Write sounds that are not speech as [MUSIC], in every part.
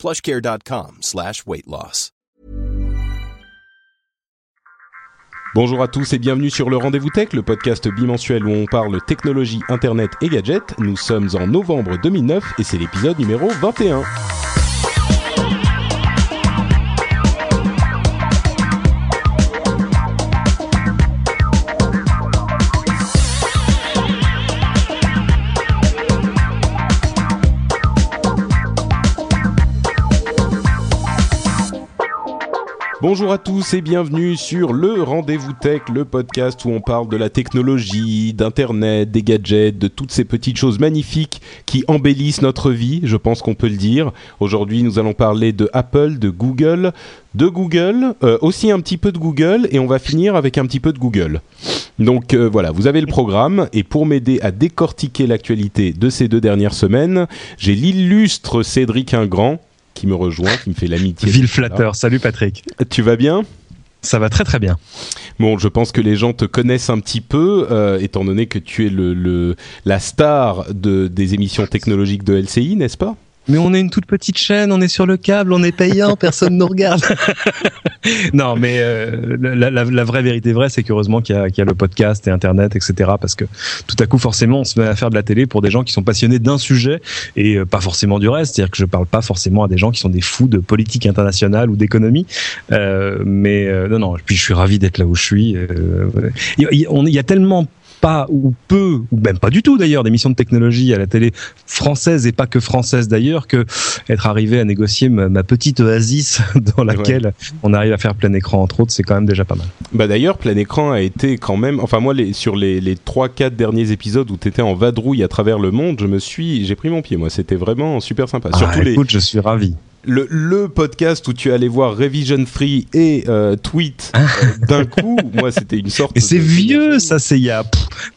plushcare.com slash. Bonjour à tous et bienvenue sur le Rendez-vous Tech, le podcast bimensuel où on parle technologie, internet et gadgets. Nous sommes en novembre 2009 et c'est l'épisode numéro 21. Bonjour à tous et bienvenue sur le Rendez-vous Tech, le podcast où on parle de la technologie, d'internet, des gadgets, de toutes ces petites choses magnifiques qui embellissent notre vie, je pense qu'on peut le dire. Aujourd'hui, nous allons parler de Apple, de Google, de Google, euh, aussi un petit peu de Google et on va finir avec un petit peu de Google. Donc euh, voilà, vous avez le programme et pour m'aider à décortiquer l'actualité de ces deux dernières semaines, j'ai l'illustre Cédric Ingrand qui me rejoint, qui me fait l'amitié. Ville flatteur. Salut Patrick. Tu vas bien? Ça va très très bien. Bon, je pense que les gens te connaissent un petit peu, euh, étant donné que tu es le, le la star de, des émissions technologiques de LCI, n'est-ce pas? Mais on est une toute petite chaîne, on est sur le câble, on est payant, personne nous regarde. [LAUGHS] non, mais euh, la, vraie vérité vraie, c'est qu'heureusement qu'il y, a le podcast et Internet, etc. Parce que tout à coup, forcément, on se met à faire de la télé pour des gens qui sont passionnés d'un sujet et euh, pas forcément du reste. C'est-à-dire que je parle pas forcément à des gens qui sont des fous de politique internationale ou d'économie. Euh, mais euh, non, non. Puis je suis ravi d'être là où je suis. Il y, a tellement pas ou peu ou même pas du tout d'ailleurs d'émissions de technologie à la télé française et pas que française d'ailleurs que être arrivé à négocier ma, petite oasis [LAUGHS] dans laquelle on arrive à faire plein écran entre autres c'est quand même déjà pas mal. Bah d'ailleurs plein écran a été quand même enfin moi les, sur les les trois quatre derniers épisodes où tu étais en vadrouille à travers le monde je me suis j'ai pris mon pied moi c'était vraiment super sympa. Ah, Surtout écoute, les... je suis ravi le, le, podcast où tu allais voir Revision Free et euh, Tweet euh, [LAUGHS] d'un coup, moi c'était une sorte. Et c'est vieux, ça c'est il y a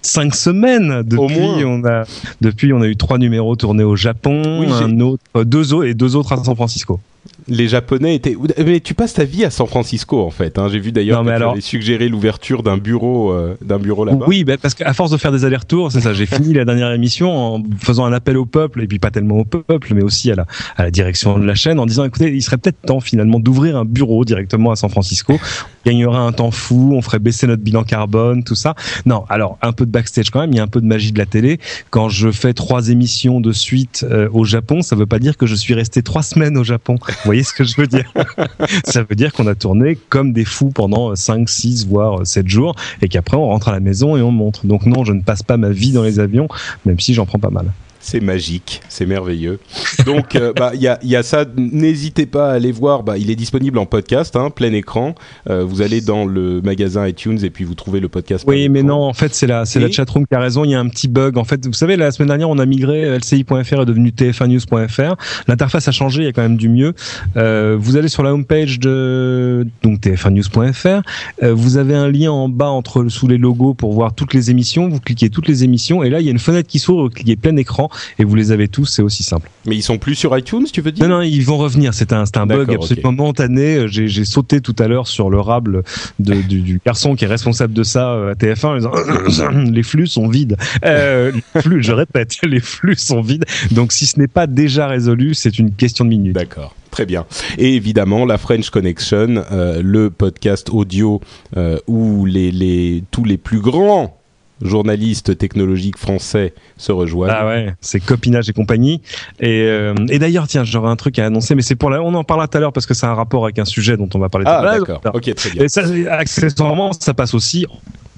cinq semaines. Depuis, au moins. on a depuis on a eu trois numéros tournés au Japon, oui, un autre, deux et deux autres à San Francisco les Japonais étaient. Mais tu passes ta vie à San Francisco en fait. Hein. J'ai vu d'ailleurs que alors... tu suggéré l'ouverture d'un bureau, euh, d'un bureau là-bas. Oui, bah, parce qu'à force de faire des allers-retours, c'est ça. J'ai fini la dernière émission en faisant un appel au peuple et puis pas tellement au peuple, mais aussi à la, à la direction de la chaîne en disant écoutez, il serait peut-être temps finalement d'ouvrir un bureau directement à San Francisco. On gagnerait un temps fou, on ferait baisser notre bilan carbone, tout ça. Non, alors un peu de backstage quand même. Il y a un peu de magie de la télé. Quand je fais trois émissions de suite euh, au Japon, ça veut pas dire que je suis resté trois semaines au Japon. Vous voyez ce que je veux dire [LAUGHS] Ça veut dire qu'on a tourné comme des fous pendant 5, 6, voire 7 jours et qu'après on rentre à la maison et on montre. Donc non, je ne passe pas ma vie dans les avions, même si j'en prends pas mal. C'est magique, c'est merveilleux. Donc, euh, bah, il y, a, y, a, ça. N'hésitez pas à aller voir. Bah, il est disponible en podcast, hein, plein écran. Euh, vous allez dans le magasin iTunes et puis vous trouvez le podcast. Oui, mais non, en fait, c'est la, c'est la chatroom qui a raison. Il y a un petit bug. En fait, vous savez, la semaine dernière, on a migré. LCI.fr est devenu TF1news.fr. L'interface a changé. Il y a quand même du mieux. Euh, vous allez sur la homepage de donc TF1news.fr. Euh, vous avez un lien en bas entre sous les logos pour voir toutes les émissions. Vous cliquez toutes les émissions et là, il y a une fenêtre qui s'ouvre. Vous cliquez plein écran et vous les avez tous, c'est aussi simple. Mais ils sont plus sur iTunes, tu veux dire? Non, non, ils vont revenir. C'est un, un bug absolument okay. momentané. J'ai sauté tout à l'heure sur le rable de, du, du, garçon qui est responsable de ça euh, à TF1 en disant [COUGHS] les flux sont vides. Euh, les flux, je répète, [LAUGHS] les flux sont vides. Donc si ce n'est pas déjà résolu, c'est une question de minutes. D'accord. Très bien. Et évidemment, la French Connection, euh, le podcast audio euh, où les, les, tous les plus grands journalistes technologiques français se rejoignent. Ah ouais, c'est copinage et compagnie. Et, euh, et d'ailleurs, tiens, j'aurais un truc à annoncer, mais c'est pour la, on en parlera tout à l'heure parce que c'est un rapport avec un sujet dont on va parler. Ah d'accord. Ok, très bien. Et ça, accessoirement, ça passe aussi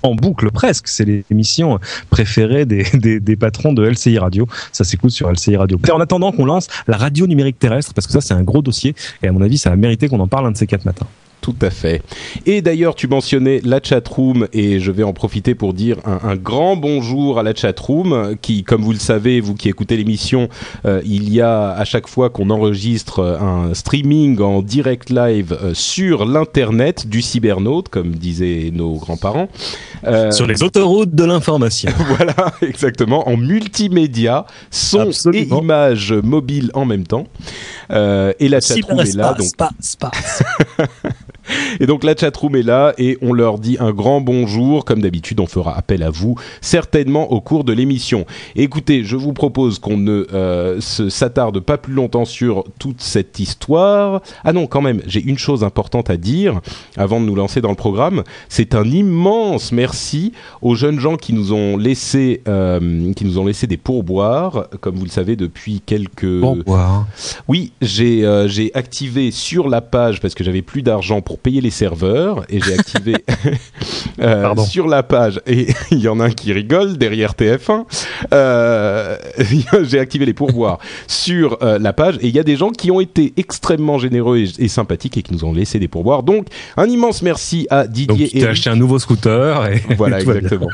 en boucle presque. C'est l'émission préférée des, des, des, patrons de LCI Radio. Ça s'écoute sur LCI Radio. En attendant qu'on lance la radio numérique terrestre, parce que ça c'est un gros dossier, et à mon avis ça a mérité qu'on en parle un de ces quatre matins. Tout à fait. Et d'ailleurs, tu mentionnais la chatroom et je vais en profiter pour dire un, grand bonjour à la chatroom qui, comme vous le savez, vous qui écoutez l'émission, euh, il y a à chaque fois qu'on enregistre un streaming en direct live euh, sur l'internet du cybernaute, comme disaient nos grands-parents. Euh, sur les autoroutes de l'information. [LAUGHS] voilà, exactement, en multimédia, son et images mobiles en même temps. et la chatroom est là. Donc... [LAUGHS] [LAUGHS] Et donc la chatroom est là et on leur dit un grand bonjour. Comme d'habitude, on fera appel à vous certainement au cours de l'émission. Écoutez, je vous propose qu'on ne euh, s'attarde pas plus longtemps sur toute cette histoire. Ah non, quand même, j'ai une chose importante à dire avant de nous lancer dans le programme. C'est un immense merci aux jeunes gens qui nous ont laissé, euh, qui nous ont laissé des pourboires, comme vous le savez depuis quelques. Pourboires. Oui, j'ai euh, j'ai activé sur la page parce que j'avais plus d'argent pour payer les serveurs et j'ai activé [LAUGHS] euh, sur la page et il y en a un qui rigole derrière TF1 euh, [LAUGHS] j'ai activé les pourboires sur euh, la page et il y a des gens qui ont été extrêmement généreux et, sympathiques et qui nous ont laissé des pourboires. Donc un immense merci à Didier donc, tu as acheté un nouveau scooter et voilà [LAUGHS] exactement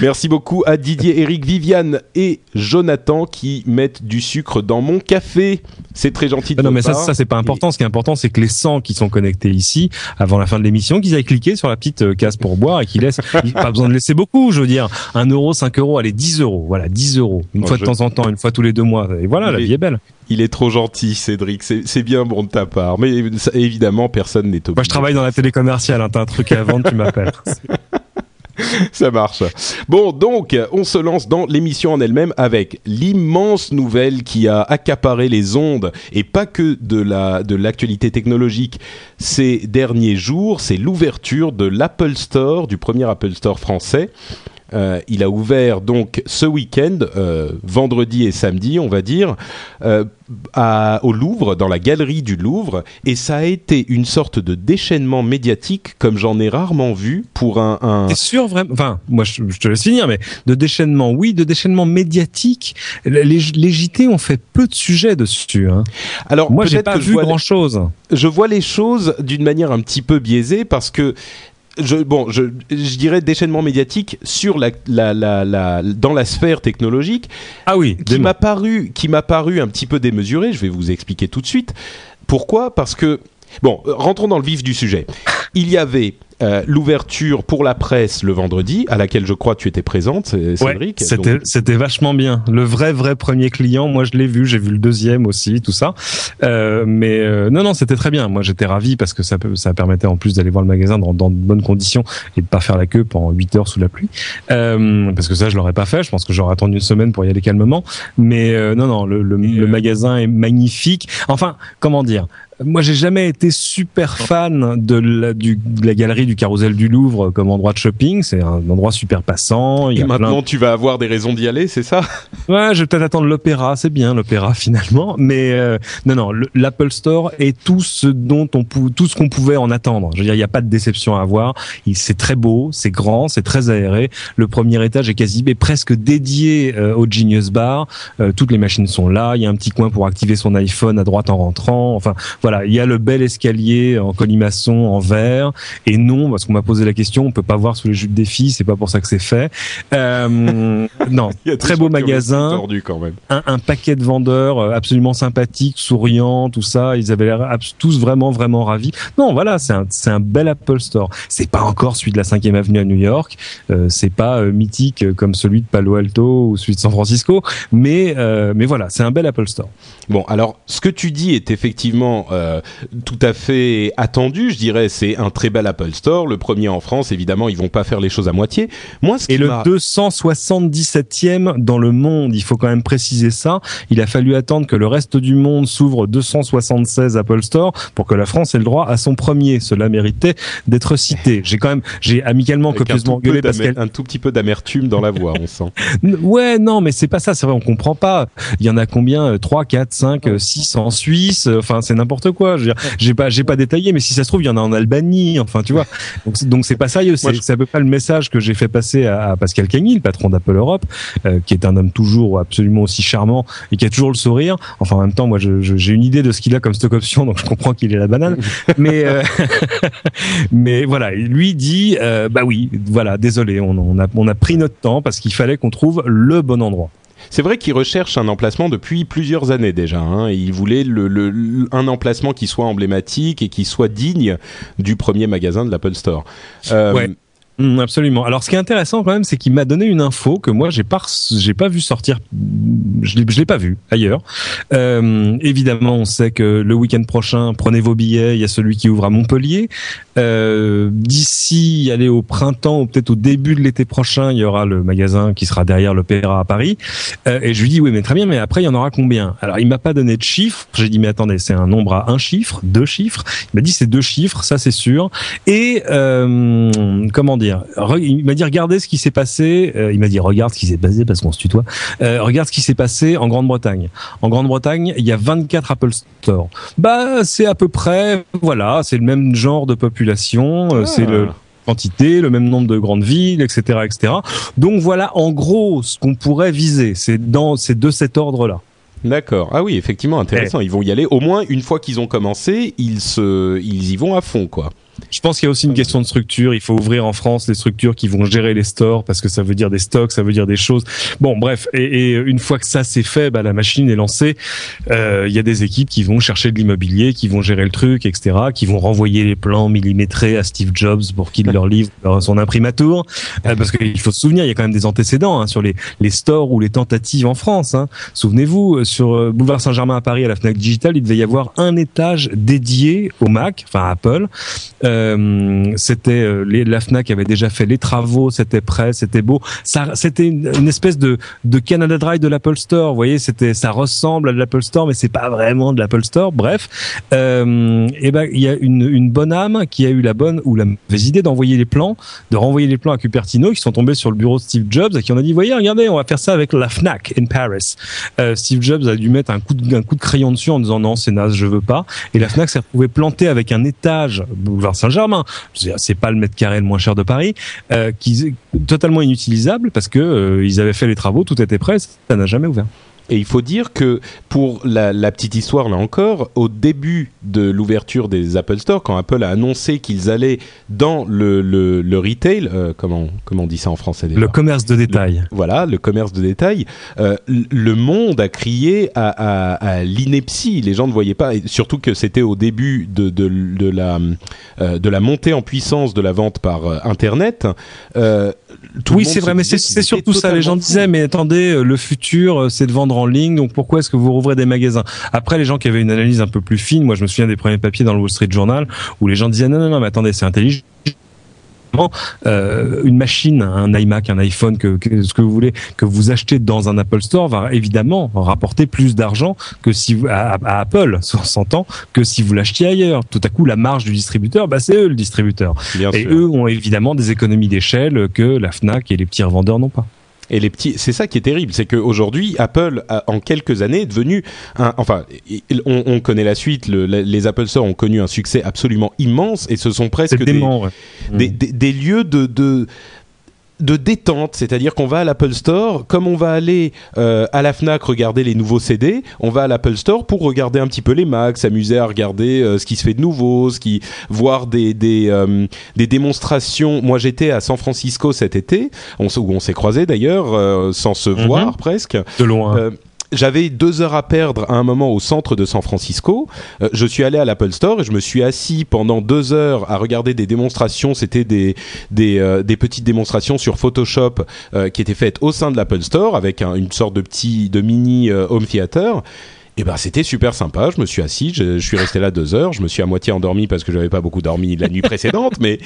Merci beaucoup à Didier, Eric, Viviane et Jonathan qui mettent du sucre dans mon café. C'est très gentil de Non, mais ça, ça c'est pas important. Ce qui est important, c'est que les 100 qui sont connectés ici, avant la fin de l'émission, qu'ils aient cliqué sur la petite euh, case pour boire et qu'ils laissent. pas besoin de laisser beaucoup, je veux dire. 1 euro, 5 euros, allez, 10 euros. Voilà, 10 euros. Une fois de temps en temps, une fois tous les deux mois. Et voilà, la vie est belle. Il est trop gentil, Cédric. C'est bien bon de ta part. Mais évidemment, personne n'est obligé. Moi, je travaille dans la télé commerciale. Hein. T'as un truc à vendre, tu m'appelles. [LAUGHS] [LAUGHS] Ça marche. Bon, donc, on se lance dans l'émission en elle-même avec l'immense nouvelle qui a accaparé les ondes et pas que de la de l'actualité technologique ces derniers jours. C'est l'ouverture de l'Apple Store, du premier Apple Store français. Euh, il a ouvert donc ce week-end, euh, vendredi et samedi, on va dire, euh, à, au Louvre, dans la galerie du Louvre, et ça a été une sorte de déchaînement médiatique comme j'en ai rarement vu pour un. un... T'es sûr vraiment? Enfin, moi je, te laisse finir, mais de déchaînement, oui, de déchaînement médiatique. Les, les JT ont fait peu de sujets dessus. Hein. Alors moi j'ai pas vu grand chose. Je vois les choses d'une manière un petit peu biaisée parce que je, bon, je, je, dirais déchaînement médiatique sur la, la, la, la, dans la sphère technologique. Ah oui, qui m'a paru, qui m'a paru un petit peu démesuré. Je vais vous expliquer tout de suite. Pourquoi? Parce que bon, rentrons dans le vif du sujet. Il y avait euh, l'ouverture pour la presse le vendredi, à laquelle je crois tu étais présente, Cédric. Ouais, c'était, c'était vachement bien. Le vrai, vrai premier client, moi je l'ai vu, j'ai vu le deuxième aussi, tout ça. Euh, mais euh, non, non, c'était très bien. Moi j'étais ravi parce que ça, ça permettait en plus d'aller voir le magasin dans, dans de bonnes conditions et de pas faire la queue pendant 8 heures sous la pluie. Euh, parce que ça, je l'aurais pas fait. Je pense que j'aurais attendu une semaine pour y aller calmement. Mais euh, non, non, le, le, le magasin est magnifique. Enfin, comment dire? Moi, j'ai jamais été super fan de la, du, de la galerie du Carrousel du Louvre comme endroit de shopping. C'est un endroit super passant. Il Et maintenant, tu vas avoir des raisons d'y aller, c'est ça? Ouais, je vais peut-être attendre l'opéra. C'est bien l'opéra [LAUGHS] finalement, mais euh, non, non, l'Apple Store est tout ce dont on tout ce qu'on pouvait en attendre. Je veux dire, il n'y a pas de déception à avoir. C'est très beau, c'est grand, c'est très aéré. Le premier étage est quasi est presque dédié euh, au Genius Bar. Euh, toutes les machines sont là. Il y a un petit coin pour activer son iPhone à droite en rentrant. Enfin, voilà il y a le bel escalier en colimaçon en verre et non parce qu'on m'a posé la question, on peut pas voir sous les jupes des filles, c'est pas pour ça que c'est fait. Euh, non, [LAUGHS] très beau magasin, quand même. Un, un, paquet de vendeurs euh, absolument sympathiques, souriants, tout ça, ils avaient l'air tous vraiment vraiment ravis. Non, voilà, c'est un c'est un bel Apple Store. C'est pas encore celui de la 5 avenue à New York, euh, c'est pas euh, mythique comme celui de Palo Alto ou celui de San Francisco, mais euh, mais voilà, c'est un bel Apple Store. Bon, alors ce que tu dis est effectivement euh, tout à fait attendu, je dirais. C'est un très bel Apple Store, le premier en France. Évidemment, ils vont pas faire les choses à moitié. Moi, ce et le 277e dans le monde, il faut quand même préciser ça. Il a fallu attendre que le reste du monde s'ouvre 276 Apple Store pour que la France ait le droit à son premier. Cela méritait d'être cité. J'ai quand même, j'ai amicalement copieusement gueulé parce qu'elle un tout petit peu d'amertume dans la voix, on sent. [LAUGHS] Ouais, non, mais c'est pas ça. C'est vrai, on comprend pas. Il y en a combien? 3, 4, 5, 6 en Suisse. Enfin, c'est n'importe n'importe quoi. J'ai pas, j'ai pas détaillé, mais si ça se trouve, il y en a en Albanie. Enfin, tu vois. Donc, donc c'est pas sérieux. C'est à peu près le message que j'ai fait passer à, Pascal Cagny, le patron d'Apple Europe, euh, qui est un homme toujours absolument aussi charmant et qui a toujours le sourire. Enfin, en même temps, moi, j'ai une idée de ce qu'il a comme stock option, donc je comprends qu'il est la banane. [LAUGHS] mais, euh, [LAUGHS] mais voilà, lui dit, euh, bah oui, voilà, désolé, on, on, a, on a pris notre temps parce qu'il fallait qu'on trouve le bon endroit. C'est vrai qu'il recherche un emplacement depuis plusieurs années déjà. Hein. Il voulait le, un emplacement qui soit emblématique et qui soit digne du premier magasin de l'Apple Store. Euh. Mm, absolument. Alors, ce qui est intéressant quand même, c'est qu'il m'a donné une info que moi j'ai pas j'ai pas vu sortir. Je l'ai, l'ai pas vu ailleurs. Euh, évidemment, on sait que le week-end prochain, prenez vos billets. Il y a celui qui ouvre à Montpellier. Euh, d'ici, aller au printemps ou peut-être au début de l'été prochain, il y aura le magasin qui sera derrière l'Opéra à Paris. Euh, et je lui dis oui, mais très bien, mais après il y en aura combien? Alors, il m'a pas donné de chiffre. J'ai dit mais attendez, c'est un nombre à un chiffre, deux chiffres. Il m'a dit c'est deux chiffres, ça c'est sûr. Et comment dire? Il m'a dit regardez ce qui s'est passé. Euh, il m'a dit regarde ce qui s'est passé parce qu'on se tutoie. Euh, regarde ce qui s'est passé en Grande-Bretagne. En Grande-Bretagne, il y a 24 Apple Store. Bah c'est à peu près voilà, c'est le même genre de population, euh, c'est le ah. quantité, le même nombre de grandes villes, etc., etc. Donc voilà, en gros, ce qu'on pourrait viser, c'est dans, c'est de cet ordre-là. D'accord. Ah oui, effectivement, intéressant. Eh. Ils vont y aller. Au moins, une fois qu'ils ont commencé, ils se, ils y vont à fond, quoi. Je pense qu'il y a aussi une question de structure. Il faut ouvrir en France les structures qui vont gérer les stores parce que ça veut dire des stocks, ça veut dire des choses. Bon, bref. Et, une fois que ça c'est fait, bah, la machine est lancée. Euh, il y a des équipes qui vont chercher de l'immobilier, qui vont gérer le truc, etc., qui vont renvoyer les plans millimétrés à Steve Jobs pour qu'il leur livre son imprimatur. Euh, parce qu'il faut se souvenir, il y a quand même des antécédents hein, sur les, les stores ou les tentatives en France. Hein. Souvenez-vous, euh, sur Boulevard Saint-Germain à Paris, à la Fnac Digital, il devait y avoir un étage dédié au Mac, enfin Apple. Euh, c'était euh, la Fnac avait déjà fait les travaux, c'était prêt, c'était beau. Ça, c'était une, espèce de, de Canada Dry de l'Apple Store. Vous voyez, c'était, ça ressemble à l'Apple Store, mais c'est pas vraiment de l'Apple Store. Bref, euh, et ben il y a une, une bonne âme qui a eu la bonne ou la mauvaise idée d'envoyer les plans, de renvoyer les plans à Cupertino, qui sont tombés sur le bureau de Steve Jobs et qui on a dit voyez, regardez, on va faire ça avec la Fnac in Paris. Euh, Steve Jobs a dû mettre un coup de, un coup de crayon dessus en disant non, c'est naze, je veux pas. Et la Fnac s'est retrouvée plantée avec un étage Saint-Germain c'est pas le mètre carré le moins cher de Paris, euh, qui totalement inutilisable parce que euh, ils avaient fait les travaux, tout était prêt, ça n'a jamais ouvert. Et il faut dire que pour la, petite histoire là encore, au début de l'ouverture des Apple Store, quand Apple a annoncé qu'ils allaient dans le, le, retail, euh, comment, comment on dit ça en français déjà Le commerce de détail. voilà, le commerce de détail. Euh, le monde a crié à, à, l'ineptie. Les gens ne voyaient pas, et surtout que c'était au début de, de, de la, euh, de la montée en puissance de la vente par Internet. Oui, c'est vrai, mais c'est surtout ça. Les gens disaient, mais attendez, le futur, c'est de vendre en ligne, donc pourquoi est-ce que vous rouvrez des magasins? Après, les gens qui avaient une analyse un peu plus fine, moi je me souviens des premiers papiers dans le Wall Street Journal où les gens disaient non non non mais attendez c'est intelligent euh, une machine, un iMac, un iPhone, que, ce que vous voulez, que vous achetez dans un Apple Store va évidemment rapporter plus d'argent que si vous, à, Apple, [LAUGHS] s'entend, que si vous l'achetiez ailleurs. Tout à coup, la marge du distributeur, bah, c'est eux le distributeur. et eux ont évidemment des économies d'échelle que la Fnac et les petits revendeurs n'ont pas. Et les petits, c'est ça qui est terrible, c'est qu'aujourd'hui, Apple, a, en quelques années, est devenu un, enfin, on, on connaît la suite, le, les Apple Store ont connu un succès absolument immense et ce sont presque des, des, des, des, lieux de, de de détente, c'est-à-dire qu'on va à l'Apple Store, comme on va aller euh, à la Fnac regarder les nouveaux CD, on va à l'Apple Store pour regarder un petit peu les Macs, s'amuser à regarder euh, ce qui se fait de nouveau, ce qui voir des des, euh, des démonstrations. Moi, j'étais à San Francisco cet été, on, où on s'est croisé d'ailleurs, sans se mhm. voir presque. De loin j'avais deux heures à perdre à un moment au centre de San Francisco. Euh, je suis allé à l'Apple Store et je me suis assis pendant deux heures à regarder des démonstrations. C'était des des, euh, petites démonstrations sur Photoshop euh, qui étaient faites au sein de l'Apple Store avec une sorte de petit de mini home theater. Et ben c'était super sympa. Je me suis assis, je, suis resté là deux heures. Je me suis à moitié endormi parce que j'avais pas beaucoup dormi la nuit précédente, mais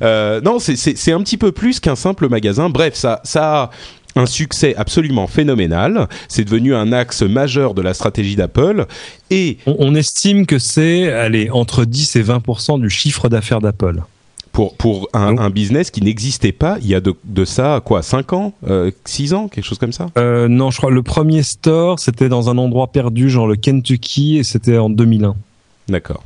non, c'est un petit peu plus qu'un simple magasin. Bref, ça ça un succès absolument phénoménal. C'est devenu un axe majeur de la stratégie d'Apple. Et on, estime que c'est allez entre 10 et 20% du chiffre d'affaires d'Apple. Pour, pour un, un business qui n'existait pas il y a de, de ça quoi 5 ans euh, 6 ans quelque chose comme ça? Euh, non je crois le premier store c'était dans un endroit perdu genre le Kentucky et c'était en 2001 D'accord.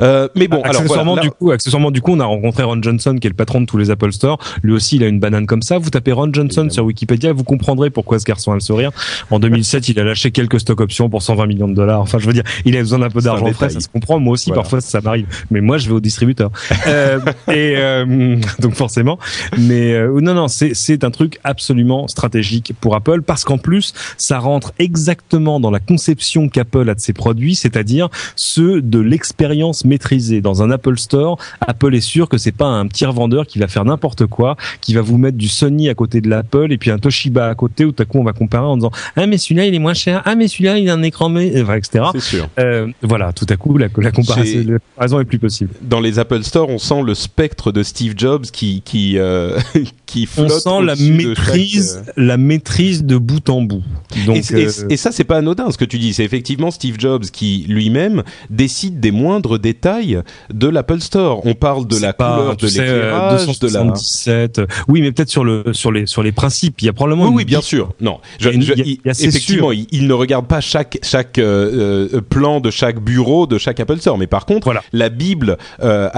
Euh, mais bon, accessoirement, alors du coup, accessoirement, du coup, on a rencontré Ron Johnson, qui est le patron de tous les Apple Store. Lui aussi, il a une banane comme ça. Vous tapez Ron Johnson sur Wikipédia, vous comprendrez pourquoi ce garçon a le sourire. En 2007, il a lâché quelques stock options pour 120 millions de dollars. Enfin, je veux dire, il a besoin d'un peu d'argent frais, ça se comprend. Moi aussi, parfois, ça m'arrive. Mais moi, je vais au distributeur. [LAUGHS] euh, et euh, donc, forcément. Mais euh, non, non, c'est un truc absolument stratégique pour Apple parce qu'en plus, ça rentre exactement dans la conception qu'Apple a de ses produits, c'est-à-dire ceux de l'expérience maîtrisé. Dans un Apple Store, Apple est sûr que c'est pas un petit revendeur qui va faire n'importe quoi, qui va vous mettre du Sony à côté de l'Apple et puis un Toshiba à côté où tout à coup on va comparer en disant ah mais celui-là il est moins cher, ah mais celui-là il a un écran mais etc. C'est sûr. Euh, voilà, tout à coup la, la comparaison, est plus possible. Dans les Apple Store, on sent le spectre de Steve Jobs qui qui euh, [LAUGHS] qui flotte. On sent la maîtrise, euh, la maîtrise de bout en bout. Donc, et, et ça c'est pas anodin ce que tu dis. C'est effectivement Steve Jobs qui lui-même décide des moindres détails de l'Apple Store. On parle de la couleur de l'éclairage, de la. Oui, mais peut-être sur le sur les sur les principes. Il y a probablement. Oui, oui bien sûr. Non, effectivement, il, ne regarde pas chaque chaque euh, euh, plan de chaque bureau de chaque Apple Store, mais par contre, voilà. la bible euh,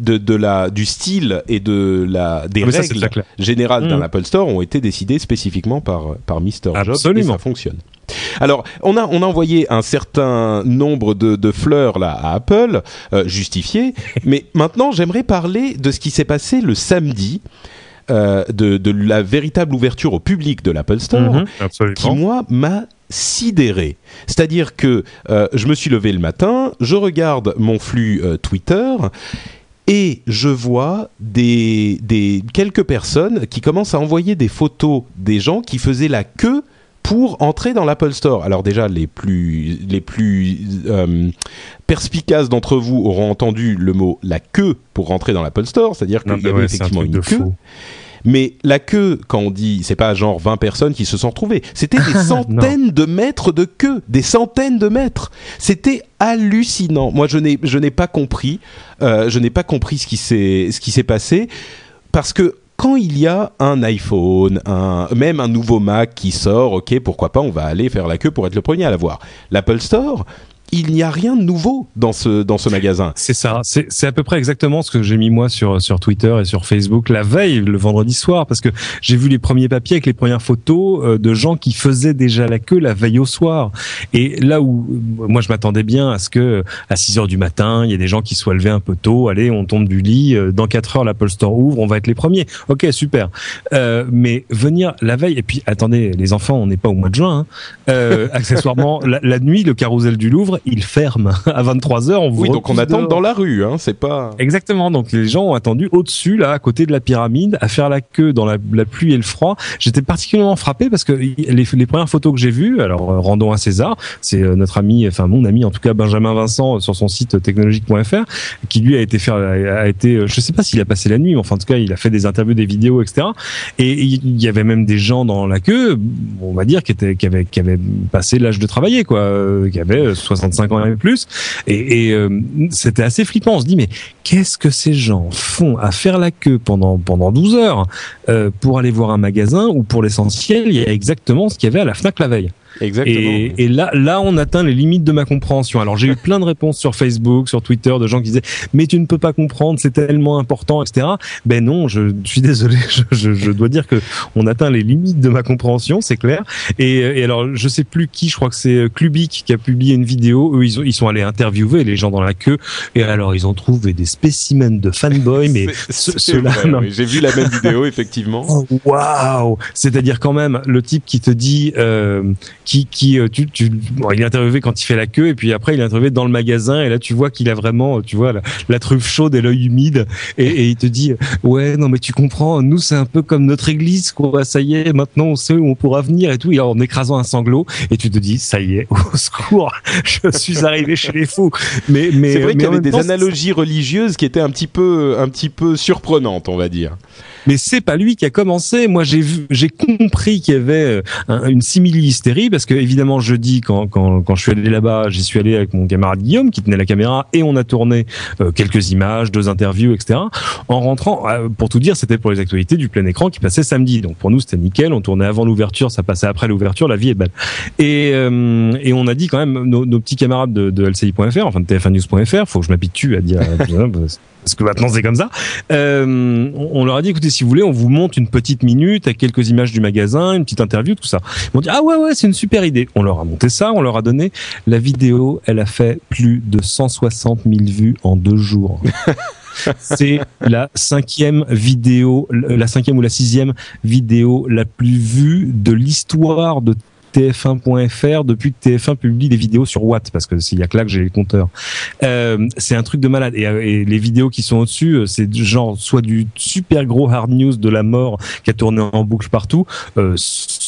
de, de la du style et de la des ah, règles générales d'un mmh. Apple Store ont été décidées spécifiquement par par Mr. Jobs et ça fonctionne. Alors, on a on a envoyé un certain nombre de, de fleurs là à Apple, euh, justifiées, [LAUGHS] mais maintenant j'aimerais parler de ce qui s'est passé le samedi. Euh, de, de, la véritable ouverture au public de l'Apple Store, mhm, qui moi m'a sidéré. C'est-à-dire que euh, je me suis levé le matin, je regarde mon flux euh, Twitter et je vois des, des quelques personnes qui commencent à envoyer des photos des gens qui faisaient la queue pour entrer dans l'Apple Store. Alors déjà, les plus, les plus euh, perspicaces d'entre vous auront entendu le mot la queue pour rentrer dans l'Apple Store, c'est-à-dire qu'il y avait effectivement une queue. Mais la queue, quand on dit, c'est pas genre 20 personnes qui se sont retrouvées. C'était des [LAUGHS] centaines de mètres de queue, des centaines de mètres. C'était hallucinant. Moi, je n'ai, je n'ai pas compris, euh, je n'ai pas compris ce qui s'est, ce qui s'est passé parce que quand il y a un iPhone, un, même un nouveau Mac qui sort, ok, pourquoi pas, on va aller faire la queue pour être le premier à l'avoir. L'Apple Store, il n'y a rien de nouveau dans ce dans ce magasin. C'est ça, c'est à peu près exactement ce que j'ai mis moi sur sur Twitter et sur Facebook la veille, le vendredi soir, parce que j'ai vu les premiers papiers avec les premières photos euh, de gens qui faisaient déjà la queue la veille au soir. Et là où moi je m'attendais bien à ce que à 6 heures du matin, il y ait des gens qui soient levés un peu tôt, allez, on tombe du lit, euh, dans 4 heures l'Apple Store ouvre, on va être les premiers. Ok, super. Euh, mais venir la veille et puis attendez, les enfants, on n'est pas au mois de juin. Hein. Euh, [LAUGHS] accessoirement, la, la nuit, le carrousel du Louvre il ferme [LAUGHS] à 23 h On oui, donc on attend dans la rue, hein, c'est pas. Exactement. Donc les gens ont attendu au-dessus, là, à côté de la pyramide, à faire la queue dans la, pluie et le froid. J'étais particulièrement frappé parce que les, premières photos que j'ai vues, alors euh, rendons à César, c'est euh, notre ami, enfin mon ami en tout cas Benjamin Vincent euh, sur son site technologique.fr, qui lui a été faire, a été, je sais pas s'il a passé la nuit, mais enfin en tout cas il a fait des interviews, des vidéos, etc. Et il y avait même des gens dans la queue, on va dire, qui étaient, qui avaient, qui avaient passé l'âge de travailler, quoi, qui avaient 60 65 ans et plus. Et, euh, c'était assez flippant. On se dit, mais qu'est-ce que ces gens font à faire la queue pendant, pendant 12 heures? Euh, pour aller voir un magasin où pour l'essentiel, il y a exactement ce qu'il y avait à la FNAC la veille Exactement. Et, là, là, on atteint les limites de ma compréhension. Alors, j'ai eu plein de réponses sur Facebook, sur Twitter, de gens qui disaient "Mais tu ne peux pas comprendre, c'est tellement important, etc." Ben non, je, suis désolé, [LAUGHS] je, je, dois dire que on atteint les limites de ma compréhension, c'est clair. Et, et, alors, je sais plus qui, je crois que c'est Clubic qui a publié une vidéo. Eux, ils, ils sont allés interviewer les gens dans la queue, et alors ils ont trouvé des spécimens de fanboys, mais ceux-là. J'ai vu la même vidéo, effectivement. Oh, waouh C'est-à-dire quand même le type qui te dit. Euh, qui, qui euh, tu, tu bon, il est interviewé quand il fait la queue et puis après il est interviewé dans le magasin et là tu vois qu'il a vraiment, tu vois la, truffe chaude et l'œil humide et, et, il te dit ouais non mais tu comprends, nous c'est un peu comme notre église quoi, ça y est, maintenant on sait où on pourra venir et tout, et en écrasant un sanglot et tu te dis ça y est, [LAUGHS] au secours, je suis arrivé chez les fous. Mais mais c'est vrai qu'il y avait des analogies religieuses qui étaient un petit peu un petit peu surprenantes, on va dire. Mais c'est pas lui qui a commencé. Moi, j'ai j'ai compris qu'il y avait euh, une simili-hystérie parce que évidemment jeudi quand quand quand je suis allé là-bas, j'y suis allé avec mon camarade Guillaume qui tenait la caméra et on a tourné euh, quelques images, deux interviews, etc. En rentrant, euh, pour tout dire, c'était pour les actualités du plein écran qui passait samedi. Donc pour nous, c'était nickel. On tournait avant l'ouverture, ça passait après l'ouverture. La vie est belle. Et et on a dit quand même nos, nos petits camarades de, de LCI.fr, enfin de TF1news.fr, faut que je m'habitue à dire [LAUGHS] parce que maintenant c'est comme ça. Euh, on leur a dit écoutez, si vous voulez, on vous monte une petite minute avec quelques images du magasin, une petite interview, tout ça. Ils m'ont dit ah ouais ouais, c'est une super idée. On leur a monté ça, on leur a donné la vidéo. Elle a fait plus de 160 000 vues en deux jours. [LAUGHS] c'est la cinquième vidéo, la cinquième ou la sixième vidéo la plus vue de l'histoire de TF1.fr depuis que TF1 publie des vidéos sur Watt parce que s'il y a que là que j'ai les compteurs. Euh, c'est un truc de malade et, et les vidéos qui sont au-dessus, euh, c'est genre soit du super gros hard news de la mort qui a tourné en boucle partout, euh,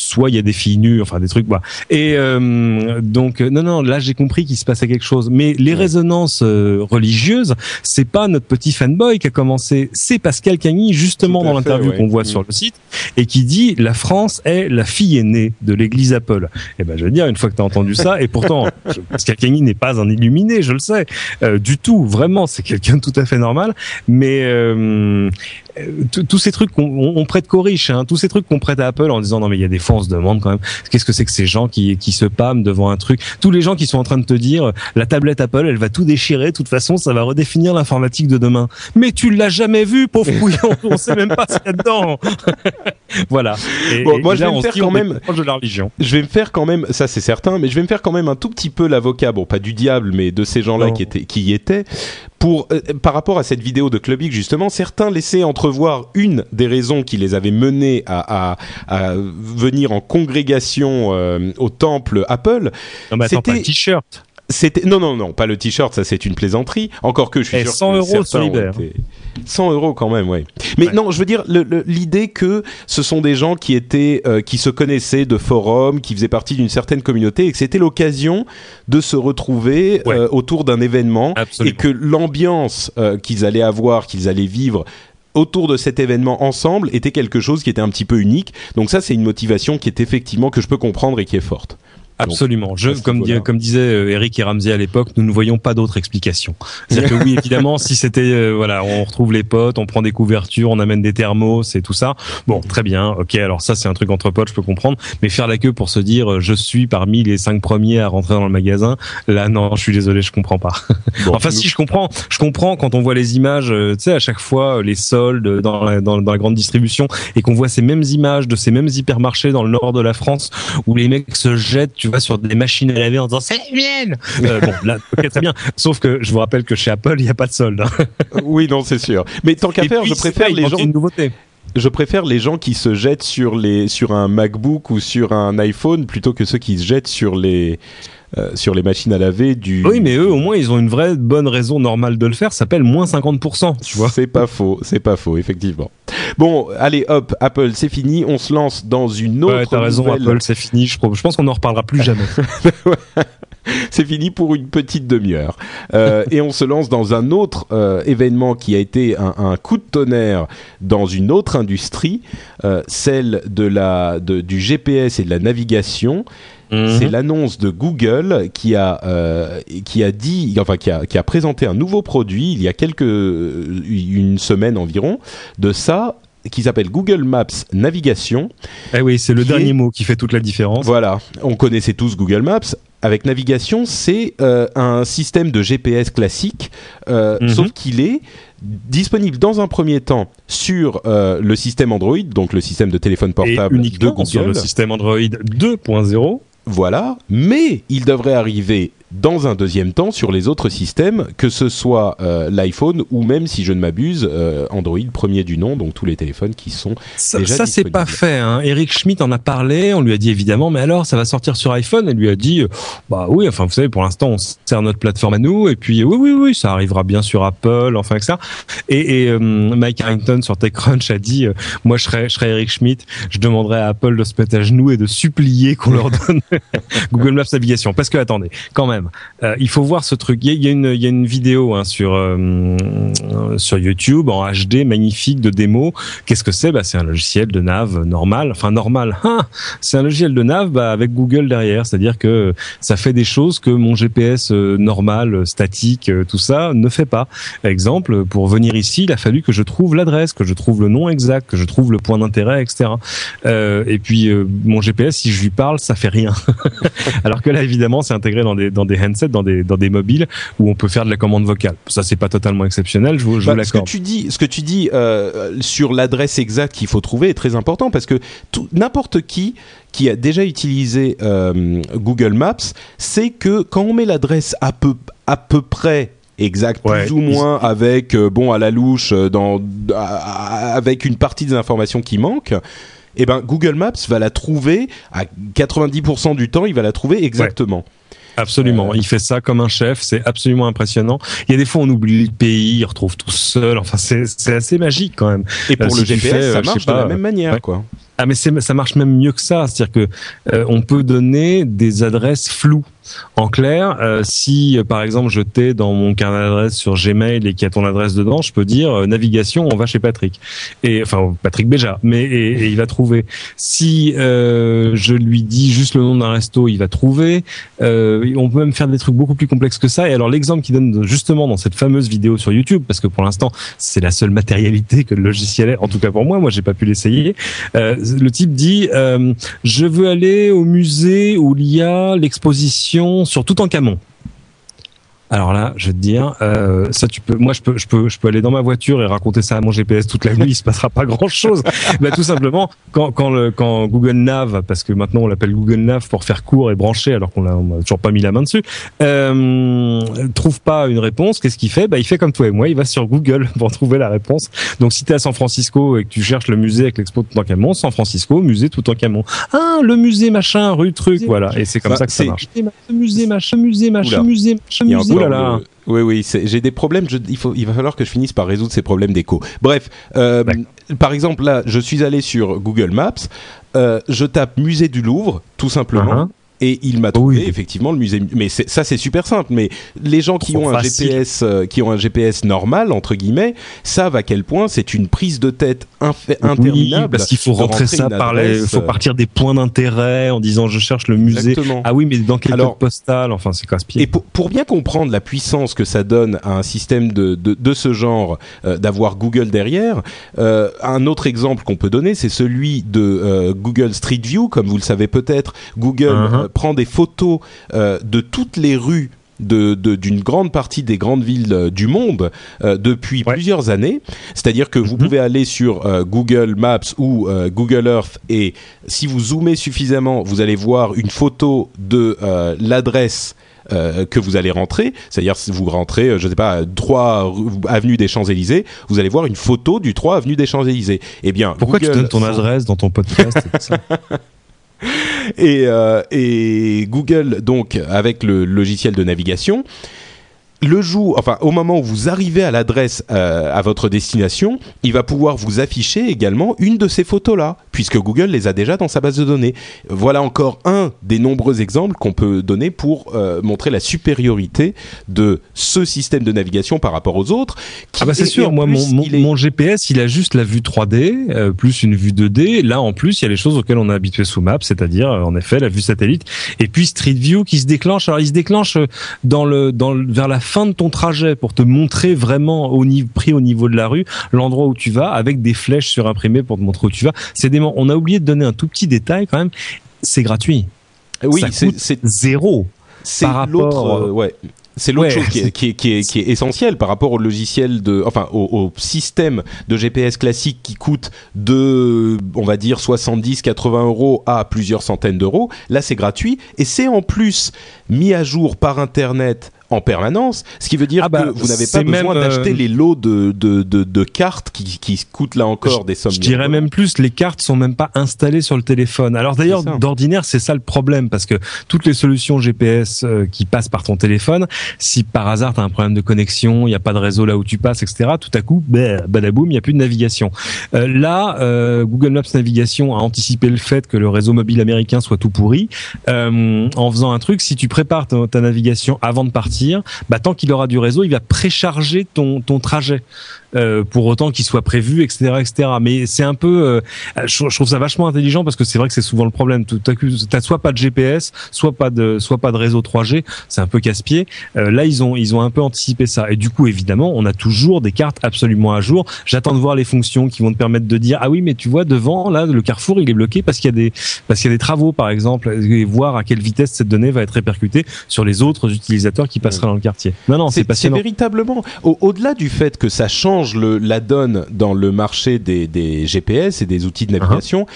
soit il y a des filles nues, enfin des trucs. Bah. Et euh, donc non non, là j'ai compris qu'il se passait quelque chose. Mais les résonances euh, religieuses, c'est pas notre petit fanboy qui a commencé, c'est Pascal Cagny justement dans l'interview qu'on voit mm. sur le site et qui dit la France est la fille aînée de l'Église Apple. Et eh ben, je veux dire, une fois que tu as entendu ça, et pourtant, [LAUGHS] Pascal Cagny n'est pas un illuminé, je le sais, euh, du tout, vraiment, c'est quelqu'un de tout à fait normal, mais euh, euh, tous ces trucs qu'on prête qu'aux riches, hein, tous ces trucs qu'on prête à Apple en disant non mais il y a des fois on se demande quand même qu'est-ce que c'est que ces gens qui qui se pâment devant un truc, tous les gens qui sont en train de te dire la tablette Apple elle va tout déchirer, de toute façon ça va redéfinir l'informatique de demain. Mais tu l'as jamais vu pauvre [LAUGHS] couillon, on sait même pas ce qu'il y a dedans. [LAUGHS] voilà. Et, bon, moi je vais me faire quand même de la religion. Je vais me faire quand même ça c'est certain, mais je vais me faire quand même un tout petit peu l'avocat, bon pas du diable mais de ces gens-là qui étaient qui y étaient pour euh, par rapport à cette vidéo de Clubic justement, certains laissaient entrevoir une des raisons qui les avait menés à, à, à venir en congrégation euh, au temple Apple. Non, mais attends, pas t-shirt. C'était non non non pas le t-shirt ça c'est une plaisanterie encore que je suis Et sûr 100 que euros solidaire 100 euros quand même ouais mais non je veux dire l'idée que ce sont des gens qui étaient euh, qui se connaissaient de forums qui faisaient partie d'une certaine communauté et que c'était l'occasion de se retrouver ouais. euh, autour d'un événement Absolument. et que l'ambiance euh, qu'ils allaient avoir qu'ils allaient vivre autour de cet événement ensemble était quelque chose qui était un petit peu unique. Donc ça, c'est une motivation qui est effectivement que je peux comprendre et qui est forte. Absolument. Je, comme, comme disait euh, Eric et Ramsey à l'époque, nous ne voyons pas d'autre explication. C'est-à-dire que oui, [LAUGHS] évidemment, si c'était, euh, voilà, on retrouve les potes, on prend des couvertures, on amène des thermos, c'est tout ça. Bon, très bien. Ok, alors ça, c'est un truc entre potes, je peux comprendre. Mais faire la queue pour se dire, euh, je suis parmi les cinq premiers à rentrer dans le magasin, là, non, je suis désolé, je comprends pas. Bon, [LAUGHS] enfin, si, je comprends. Je comprends quand on voit les images, tu sais, à chaque fois, les soldes dans la, dans, dans la grande distribution et qu'on voit ces mêmes images de ces mêmes hypermarchés dans le nord de la France où les mecs se jettent, tu vois, sur des machines à laver en disant c'est la mienne. Euh, bon, là, ok, très bien. Sauf que je vous rappelle que chez Apple, il n'y a pas de solde. Hein. oui, non, c'est sûr. Mais tant qu'à faire, je préfère les gens. Une nouveauté je préfère les gens qui se jettent sur les sur un MacBook ou sur un iPhone plutôt que ceux qui se jettent sur les euh, sur les machines à laver du. Oui, mais eux, au moins, ils ont une vraie bonne raison normale de le faire. Ça s'appelle moins 50%. Tu vois. C'est pas faux. C'est pas faux, effectivement. Bon, allez, hop, Apple, c'est fini. On se lance dans une autre. Ouais, t'as raison, nouvelle... Apple, c'est fini. Je, je pense qu'on en reparlera plus jamais. [LAUGHS] [LAUGHS] [LAUGHS] c'est fini pour une petite demi-heure. Euh, et on se lance dans un autre euh, événement qui a été un, un, coup de tonnerre dans une autre industrie, euh, celle de la, de, du GPS et de la navigation. Mmh. C'est l'annonce de Google qui a euh, qui a dit enfin qui a qui a présenté un nouveau produit il y a quelques une semaine environ de ça qui s'appelle Google Maps Navigation. Eh oui, c'est le dernier est... mot qui fait toute la différence. Voilà, on connaissait tous Google Maps. Avec navigation, c'est euh, un système de GPS classique, euh, mm -hmm. sauf qu'il est disponible dans un premier temps sur euh, le système Android, donc le système de téléphone portable Et uniquement de Google. sur le système Android 2.0. Voilà, mais il devrait arriver dans un deuxième temps sur les autres systèmes, que ce soit euh, l'iPhone ou même, si je ne m'abuse, euh, Android premier du nom, donc tous les téléphones qui sont ça, déjà Ça, c'est pas fait. Hein. Eric Schmidt en a parlé, on lui a dit évidemment, mais alors, ça va sortir sur iPhone? Elle lui a dit, euh, bah oui, enfin, vous savez, pour l'instant, on sert notre plateforme à nous, et puis oui, oui, oui, ça arrivera bien sur Apple, enfin, ça. Et, et euh, Mike Harrington sur TechCrunch a dit, moi, je serais, je serais Eric Schmidt, je demanderais à Apple de se mettre à genoux et de supplier qu'on leur donne [LAUGHS] Google Maps Navigation. Parce que, attendez, quand même, euh, il faut voir ce truc. Il y a, une, il y a une vidéo hein, sur euh, sur YouTube en HD magnifique de démo. Qu'est-ce que c'est? Bah, c'est un logiciel de nav normal, enfin normal. Hein [LAUGHS] c'est un logiciel de nav bah, avec Google derrière, c'est-à-dire que ça fait des choses que mon GPS euh, normal, statique, tout ça ne fait pas. Exemple, pour venir ici, il a fallu que je trouve l'adresse, que je trouve le nom exact, que je trouve le point d'intérêt, etc. et puis mon GPS, si je lui parle, ça fait rien. [LAUGHS] Alors que là, évidemment, c'est intégré dans des, dans des handsets, dans des, dans des mobiles où on peut faire de la commande vocale. Ça, c'est pas totalement exceptionnel, je vous, je bah, Ce que tu dis, ce que tu dis euh, sur l'adresse exacte qu'il faut trouver est très important parce que n'importe qui qui a déjà utilisé euh, Google Maps sait que quand on met l'adresse à peu, à peu près exact plus ou moins avec euh, bon à la louche dans avec une partie des informations qui manquent eh ben Google Maps va la trouver à 90% du temps, il va la trouver exactement. Absolument, euh. il fait ça comme un chef, c'est absolument impressionnant. Il y a des fois on oublie le pays, il retrouve tout seul, enfin c'est assez magique quand même. Et pour euh, le GPS, ça euh, marche de la même manière quoi. Ah mais ça marche même mieux que ça, c'est-à-dire que on peut donner des adresses floues. En clair, euh, si euh, par exemple je t'ai dans mon carnet d'adresse sur Gmail et qu'il y a ton adresse dedans, je peux dire euh, navigation, on va chez Patrick. Et enfin Patrick Béja, mais et, il va trouver. Si je lui dis juste le nom d'un resto, il va trouver. on peut même faire des trucs beaucoup plus complexes que ça. Et alors l'exemple qu'il donne justement dans cette fameuse vidéo sur YouTube, parce que pour l'instant c'est la seule matérialité que le logiciel est, en tout cas pour moi, moi j'ai pas pu l'essayer. le type dit je veux aller au musée où il y a l'exposition sur tout en camon. Alors là, je vais te dire, euh, ça tu peux, moi je peux, je peux, je peux aller dans ma voiture et raconter ça à mon GPS toute la nuit, il se passera pas grand chose. [LAUGHS] bah, tout simplement, quand quand le quand Google Nav, parce que maintenant on l'appelle Google Nav pour faire court et brancher, alors qu'on a, toujours pas mis la main dessus, euh, trouve pas une réponse, qu'est-ce qu'il fait? Bah il fait comme toi et moi, il va sur Google [LAUGHS] pour trouver la réponse. Donc si tu es à San Francisco et que tu cherches le musée avec l'expo tout en camon, San Francisco, musée tout en camon. Ah le musée machin, rue truc, voilà. Et c'est comme ça que ça marche. Musée machin, musée machin, musée machin, musée. Oui, oui, j'ai des problèmes. il, faut, il va falloir que je finisse par résoudre ces problèmes d'écho. Bref, euh, par exemple, là, je suis allé sur Google Maps. Euh, je tape musée du Louvre, tout simplement. Uh-huh et il m'a trouvé effectivement le musée. Mais ça c'est super simple. Mais les gens qui ont un GPS, euh, qui ont un GPS normal entre guillemets, savent à quel point c'est une prise de tête interminable. Oui, parce qu'il faut rentrer ça par il faut euh, partir des points d'intérêt en disant je cherche le musée. Exactement. Ah oui, mais dans quel code postal? Enfin, c'est casse-pied. Et pour, bien comprendre la puissance que ça donne à un système de de, de ce genre, euh, d'avoir Google derrière, un autre exemple qu'on peut donner, c'est celui de Google Street View, comme vous le savez peut-être. Google uh-huh. Prend des photos euh, de toutes les rues d'une grande partie des grandes villes euh, du monde depuis plusieurs années. C'est-à-dire que vous mhm. pouvez aller sur Google Maps ou Google Earth et si vous zoomez suffisamment, vous allez voir une photo de l'adresse que vous allez rentrer, c'est-à-dire si vous rentrez, je ne sais pas, 3 avenue des Champs-Élysées, vous allez voir une photo du 3 avenue des Champs-Élysées. Eh bien, pourquoi tu donnes ton adresse dans ton podcast [LAUGHS] et, euh, et Google, donc, avec le logiciel de navigation, le jour, enfin au moment où vous arrivez à l'adresse euh, à votre destination, il va pouvoir vous afficher également une de ces photos-là, puisque Google les a déjà dans sa base de données. Voilà encore un des nombreux exemples qu'on peut donner pour euh, montrer la supériorité de ce système de navigation par rapport aux autres. ah bah c'est sûr, moi mon, mon, GPS il a juste la vue 3D euh, plus une vue 2D. Là en plus il y a les choses auxquelles on est habitué sous Maps, c'est-à-dire en effet la vue satellite et puis Street View qui se déclenche. Alors il se déclenche dans le dans le, vers la fin de ton trajet pour te montrer vraiment au niveau, pris au niveau de la rue l'endroit où tu vas avec des flèches surimprimées pour te montrer où tu vas. C'est des, on a oublié de donner un tout petit détail quand même. C'est gratuit. Oui, c'est zéro. C'est l'autre. Euh, ouais. C'est l'autre chose qui est, qui, est, qui, est, qui est, essentielle par rapport au logiciel de, enfin, au, au, système de GPS classique qui coûte de, on va dire, 70, 80 euros à plusieurs centaines d'euros. Là, c'est gratuit et c'est en plus mis à jour par Internet en permanence, ce qui veut dire Ah bah, que vous n'avez pas besoin euh, d'acheter les lots de, de, de, de cartes qui, qui coûtent là encore des sommes. Je dirais même plus, les cartes sont même pas installées sur le téléphone. Alors d'ailleurs, d'ordinaire, c'est ça le problème, parce que toutes les solutions GPS euh, qui passent par ton téléphone, si par hasard tu as un problème de connexion, il n'y a pas de réseau là où tu passes, etc., tout à coup, bah, badaboum, il n'y a plus de navigation. Euh, là, euh, Google Maps Navigation a anticipé le fait que le réseau mobile américain soit tout pourri, en faisant un truc, si tu prépares ta, ta navigation avant de partir, bah, tant qu'il aura du réseau, il va précharger ton, ton trajet. Euh, pour autant qu'il soit prévu, etc., etc. Mais c'est un peu, euh, je, je trouve ça vachement intelligent parce que c'est vrai que c'est souvent le problème. T'as soit pas de GPS, soit pas de, soit pas de réseau 3G. C'est un peu casse-pied. Euh, là, ils ont, ils ont un peu anticipé ça. Et du coup, évidemment, on a toujours des cartes absolument à jour. J'attends de voir les fonctions qui vont te permettre de dire, ah oui, mais tu vois devant là, le carrefour, il est bloqué parce qu'il y a des, parce qu'il y a des travaux, par exemple, et voir à quelle vitesse cette donnée va être répercutée sur les autres utilisateurs qui passeraient dans le quartier. Non, non, c'est C'est c'est passionnant. véritablement au- au-delà du fait que ça change le, la donne dans le marché des, des GPS et des outils de navigation.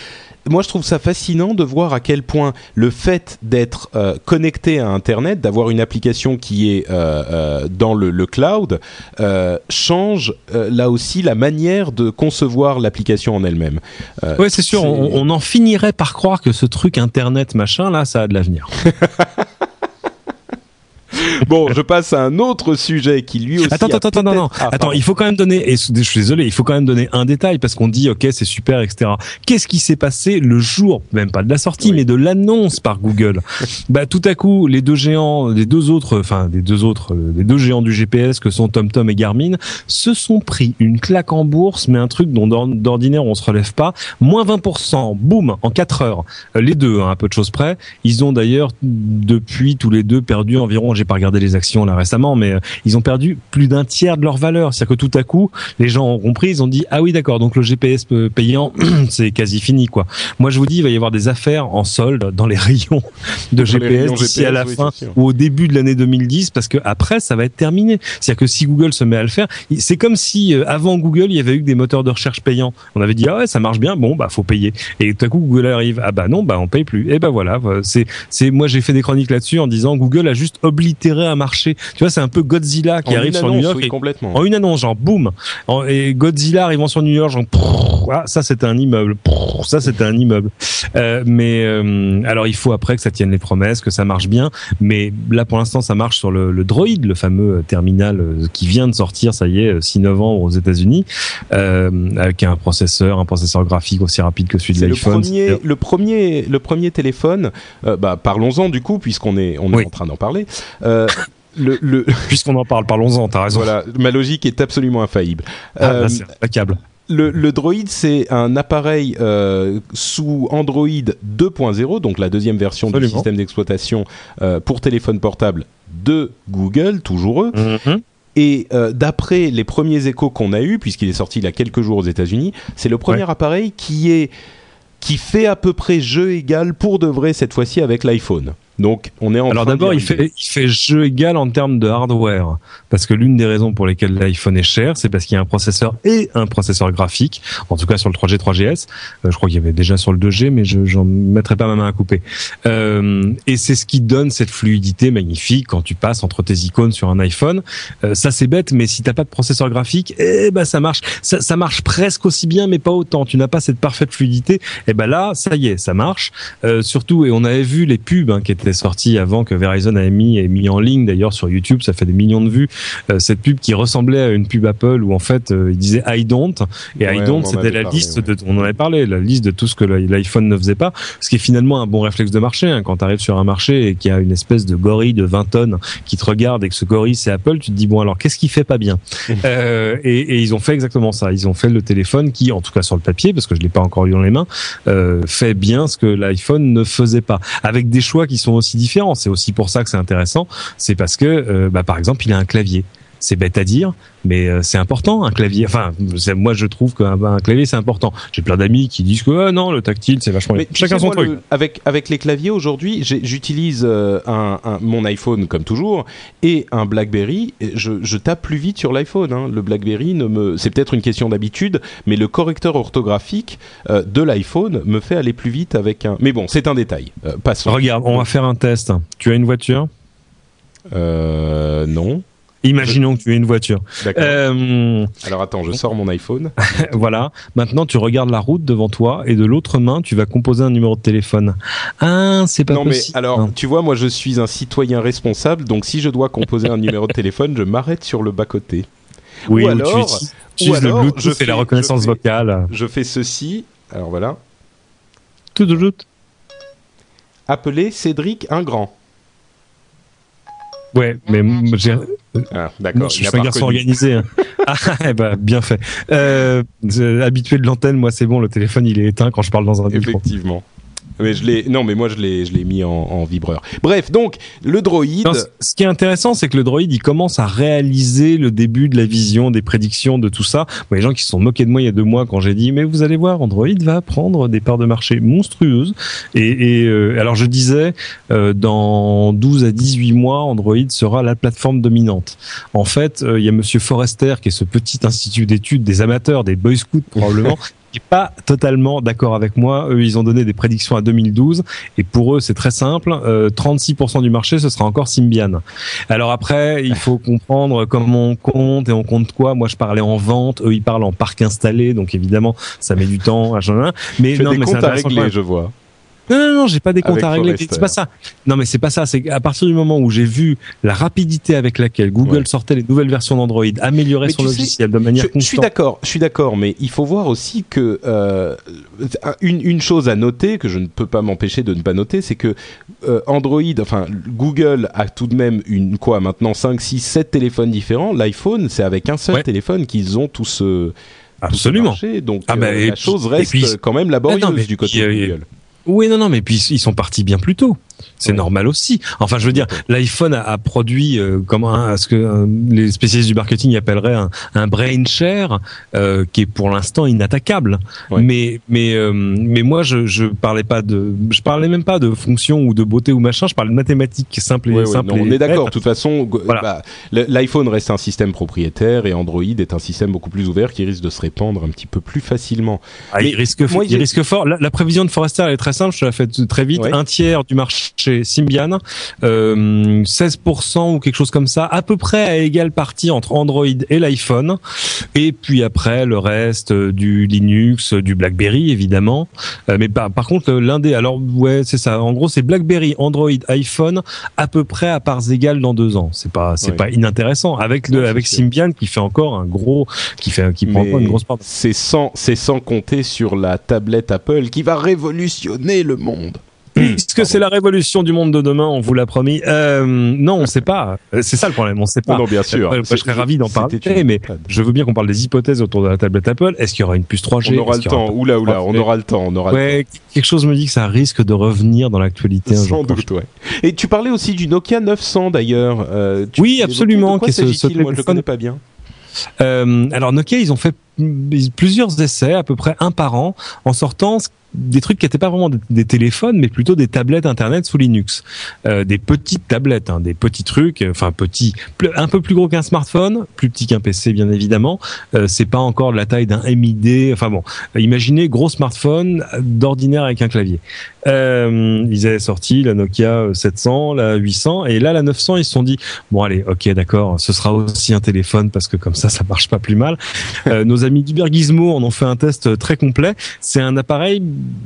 Moi, je trouve ça fascinant de voir à quel point le fait d'être euh, connecté à Internet, d'avoir une application qui est euh, euh, dans le, le cloud, change là aussi la manière de concevoir l'application en elle-même. Ouais, c'est sûr. On, on en finirait par croire que ce truc internet machin là, ça a de l'avenir. [LAUGHS] Bon, je passe à un autre sujet qui lui aussi. Attends, attends, attends, non, non. Ah, attends, pardon. il faut quand même donner. Et je suis désolé, il faut quand même donner un détail parce qu'on dit ok, c'est super, etc. Qu'est-ce qui s'est passé le jour, même pas de la sortie, Oui. mais de l'annonce par Google? [LAUGHS] Bah, tout à coup, les deux géants, les deux autres, enfin, des deux autres, euh, les deux géants du GPS que sont TomTom et Garmin, se sont pris une claque en bourse, mais un truc dont d'or- d'ordinaire on se relève pas. Moins 20%, boum, en 4 heures. Euh, Les deux, hein, à peu de choses près. Ils ont d'ailleurs depuis tous les deux perdu environ, j'ai pas regardé les actions là récemment, mais euh, ils ont perdu plus d'un tiers de leur valeur. C'est-à-dire que tout à coup, les gens ont compris, ils ont dit ah oui d'accord, donc le GPS pe- payant [CLEARS THROAT] c'est quasi fini quoi. Moi je vous dis, il va y avoir des affaires en solde dans les [LAUGHS] rayons de Dans GPS d'ici à la oui, fin ou au début de l'année 2010 parce que après ça va être terminé. C'est-à-dire que si Google se met à le faire, c'est comme si euh, avant Google il y avait eu que des moteurs de recherche payants. On avait dit ah ouais ça marche bien, bon bah faut payer. Et tout à coup Google arrive ah bah non bah on paye plus. Et bah voilà, voilà. c'est c'est moi j'ai fait des chroniques là-dessus en disant Google a juste oblitéré un marché. Tu vois c'est un peu Godzilla qui En arrive sur annonce, New York oui, et- complètement. en une annonce, genre boum, et Godzilla arrivant sur New York, genre prrr, ah, ça c'était un immeuble, prrr, ça c'était un immeuble. Euh, mais euh, alors il faut après que ça tienne les promesses, que ça marche bien, mais là pour l'instant ça marche sur le, le Droid, le fameux euh, terminal qui vient de sortir, ça y est, euh, 6 novembre aux États-Unis, euh, avec un processeur, un processeur graphique aussi rapide que celui de le l'iPhone. premier, le premier, le premier téléphone. bah, parlons-en du coup, puisqu'on est, on est Oui. en train d'en parler. Euh, le, le, [LAUGHS] Puisqu'on en parle, parlons-en, t'as raison. voilà, ma logique est absolument infaillible. Ah, Euh, c'est implacable. le, le Droid, c'est un appareil euh, sous Android 2.0, donc la deuxième version du système d'exploitation euh, pour téléphone portable de Google, toujours eux. Mhm. Et euh, d'après les premiers échos qu'on a eus, puisqu'il est sorti il y a quelques jours aux États-Unis, c'est le premier Ouais. appareil qui est qui fait à peu près jeu égal pour de vrai cette fois-ci avec l'iPhone. Donc on est en Alors d'abord, il fait, il fait jeu égal en termes de hardware, parce que l'une des raisons pour lesquelles l'iPhone est cher, c'est parce qu'il y a un processeur et un processeur graphique, en tout cas sur le 3G, 3GS. Euh, je crois qu'il y avait déjà sur le 2G, mais je j'en mettrai pas ma main à couper. Euh, et c'est ce qui donne cette fluidité magnifique quand tu passes entre tes icônes sur un iPhone. Euh, ça c'est bête, mais si t'as pas de processeur graphique, eh ben ça marche. Ça, ça marche presque aussi bien, mais pas autant. Tu n'as pas cette parfaite fluidité. Et ben là, ça y est, ça marche. Euh, surtout, et on avait vu les pubs hein, qui étaient sorties avant que Verizon avait mis, et mis en ligne d'ailleurs sur YouTube, ça fait des millions de vues. euh, cette pub qui ressemblait à une pub Apple où en fait euh, il disait I don't et Ouais, I on don't c'était la parlé, liste ouais. de, on en avait parlé, la liste de tout ce que l'i- l'iPhone ne faisait pas, ce qui est finalement un bon réflexe de marché. Hein. Quand tu arrives sur un marché et qu'il y a une espèce de gorille de 20 tonnes qui te regarde et que ce gorille c'est Apple, tu te dis bon alors qu'est-ce qui fait pas bien? [LAUGHS] Euh, et, et ils ont fait exactement ça. Ils ont fait le téléphone qui, en tout cas sur le papier, parce que je l'ai pas encore eu dans les mains, euh, fait bien ce que l'iPhone ne faisait pas, avec des choix qui sont aussi différents. C'est aussi pour ça que c'est intéressant. C'est parce que, euh, bah, par exemple, il a un clavier. C'est bête à dire, mais euh, c'est important un clavier. Enfin, moi je trouve qu'un un clavier c'est important. J'ai plein d'amis qui disent que ah, non, le tactile c'est vachement. Mais Chacun son moi, truc. le- avec, avec les claviers aujourd'hui, j'utilise euh, un, un- mon iPhone comme toujours et un BlackBerry. Et Je, je tape plus vite sur l'iPhone. hein. Le BlackBerry ne me, c'est peut-être une question d'habitude, mais le correcteur orthographique euh, de l'iPhone me fait aller plus vite avec un. Mais bon, c'est un détail. Euh, passons. Regarde, on va faire un test. Tu as une voiture? Euh, non. Imaginons que tu aies une voiture. D'accord. Euh, Alors attends, je sors mon iPhone. [LAUGHS] voilà. Maintenant, tu regardes la route devant toi et de l'autre main, tu vas composer un numéro de téléphone. Ah, c'est pas non mais possible. alors, tu vois, moi je suis un citoyen responsable, donc si je dois composer un numéro de téléphone, je m'arrête sur le bas côté. oui, ou ou alors- tu utilises le alors, Bluetooth je et la fais- reconnaissance je fais- vocale. Je fais ceci. Alors voilà. Tout de suite. Appeler Cédric Ingrand. Ouais, mais m- j'ai- Ah, d'accord. je suis un pas garçon organisé. hein. [LAUGHS] ah, ben, bien fait. Euh, euh, habitué de l'antenne, moi, c'est bon. Le téléphone, il est éteint quand je parle dans un micro. Effectivement. Mais je l'ai. Non, mais moi je l'ai, je l'ai mis en, en vibreur. Bref, donc le droïde. Non, ce qui est intéressant, c'est que le droïde, il commence à réaliser le début de la vision, des prédictions, de tout ça. Bon, les gens qui se sont moqués de moi il y a deux mois quand j'ai dit, mais vous allez voir, Android va prendre des parts de marché monstrueuses. Et, et, euh, alors je disais, euh, dans 12 à 18 mois, Android sera la plateforme dominante. En fait, euh, il y a Monsieur Forrester, qui est ce petit institut d'études des amateurs, des boy scouts probablement, [LAUGHS] qui est pas totalement d'accord avec moi. Eux, ils ont donné des prédictions à 2012 et pour eux, c'est très simple. Euh, 36% du marché, ce sera encore Symbian. Alors après, il faut [LAUGHS] comprendre comment on compte et on compte quoi. Moi, je parlais en vente. Eux, ils parlent en parc installé. Donc évidemment, ça met du temps. machin. Mais Fais non, des mais c'est intéressant même. je vois. Non, non, non, j'ai pas des comptes Avec à régler. C'est pas ça. Non, mais c'est pas ça. C'est qu'à partir du moment où j'ai vu la rapidité avec laquelle Google Ouais. sortait les nouvelles versions d'Android, améliorer Mais son sais, logiciel de manière Je, je suis constante. d'accord, je suis d'accord, mais il faut voir aussi que euh, une, une chose à noter que je ne peux pas m'empêcher de ne pas noter, c'est que euh, Android, enfin Google a tout de même une quoi maintenant 5, 6, 7 téléphones différents. L'iPhone, c'est avec un seul Ouais. téléphone qu'ils ont tous ce Absolument. marché. donc Ah, bah, euh, et la chose reste puis- quand même laborieuse Ah, non, mais du côté de euh, Google. Oui, non, non, mais puis ils sont partis bien plus tôt. C'est normal aussi. Enfin, je veux dire, l'iPhone a, a produit euh, comme un, ce que euh, les spécialistes du marketing appelleraient un, un brain share euh, qui est pour l'instant inattaquable. Mais mais euh, mais moi, je je parlais pas de, je parlais même pas de fonction ou de beauté ou machin. Je parlais de mathématiques simples et simples. non, et on est d'accord. De toute façon, Voilà. bah, l'iPhone reste un système propriétaire et Android est un système beaucoup plus ouvert qui risque de se répandre un petit peu plus facilement. Ah, Mais il risque, moi, il risque fort. La, la prévision de Forrester elle est très simple. Je la fais très vite. Un tiers du marché Symbian, euh, 16% ou quelque chose comme ça, à peu près à égale partie entre Android et l'iPhone. Et puis après le reste euh, du Linux, euh, du BlackBerry évidemment. Euh, mais par, par contre euh, l'un des, alors ouais c'est ça. En gros c'est BlackBerry, Android, iPhone à peu près à parts égales dans deux ans. C'est pas c'est pas inintéressant avec le avec. Symbian qui fait encore un gros qui fait qui prend encore une grosse part. C'est sans, c'est sans compter sur la tablette Apple qui va révolutionner le monde. Est-ce que c'est la révolution du monde de demain On vous l'a promis. Euh, non, on sait pas. Euh, C'est ça le problème. On sait pas. Non, non, bien sûr. Euh, je serais ravi d'en parler, une mais je veux bien qu'on parle des hypothèses autour de la tablette Apple. Est-ce qu'il y aura une puce 3G On aura le temps. Oula, oula, on aura le temps. On aura le Ouais, quelque chose me dit que ça risque de revenir dans l'actualité temps. un Sans doute, ouais. Et tu parlais aussi du Nokia 900 d'ailleurs. Euh, Oui, absolument, De quoi ce- ce Moi, je le connais pas bien. Euh, alors Nokia, ils ont fait plusieurs essais, à peu près un par an, en sortant des trucs qui n'étaient pas vraiment des, téléphones, mais plutôt des tablettes Internet sous Linux, euh, des petites tablettes, hein, des petits trucs, euh, enfin petits, un peu plus gros qu'un smartphone, plus petit qu'un PC bien évidemment. Euh, c'est pas encore de la taille d'un MID. Enfin bon, euh, imaginez gros smartphone euh, d'ordinaire avec un clavier. Euh, ils avaient sorti la Nokia 700, la 800, et là la 900, ils se sont dit bon allez, ok d'accord, ce sera aussi un téléphone parce que comme ça, ça marche pas plus mal. [LAUGHS] Euh, nos amis d'Ubergizmo en ont fait un test très complet. C'est un appareil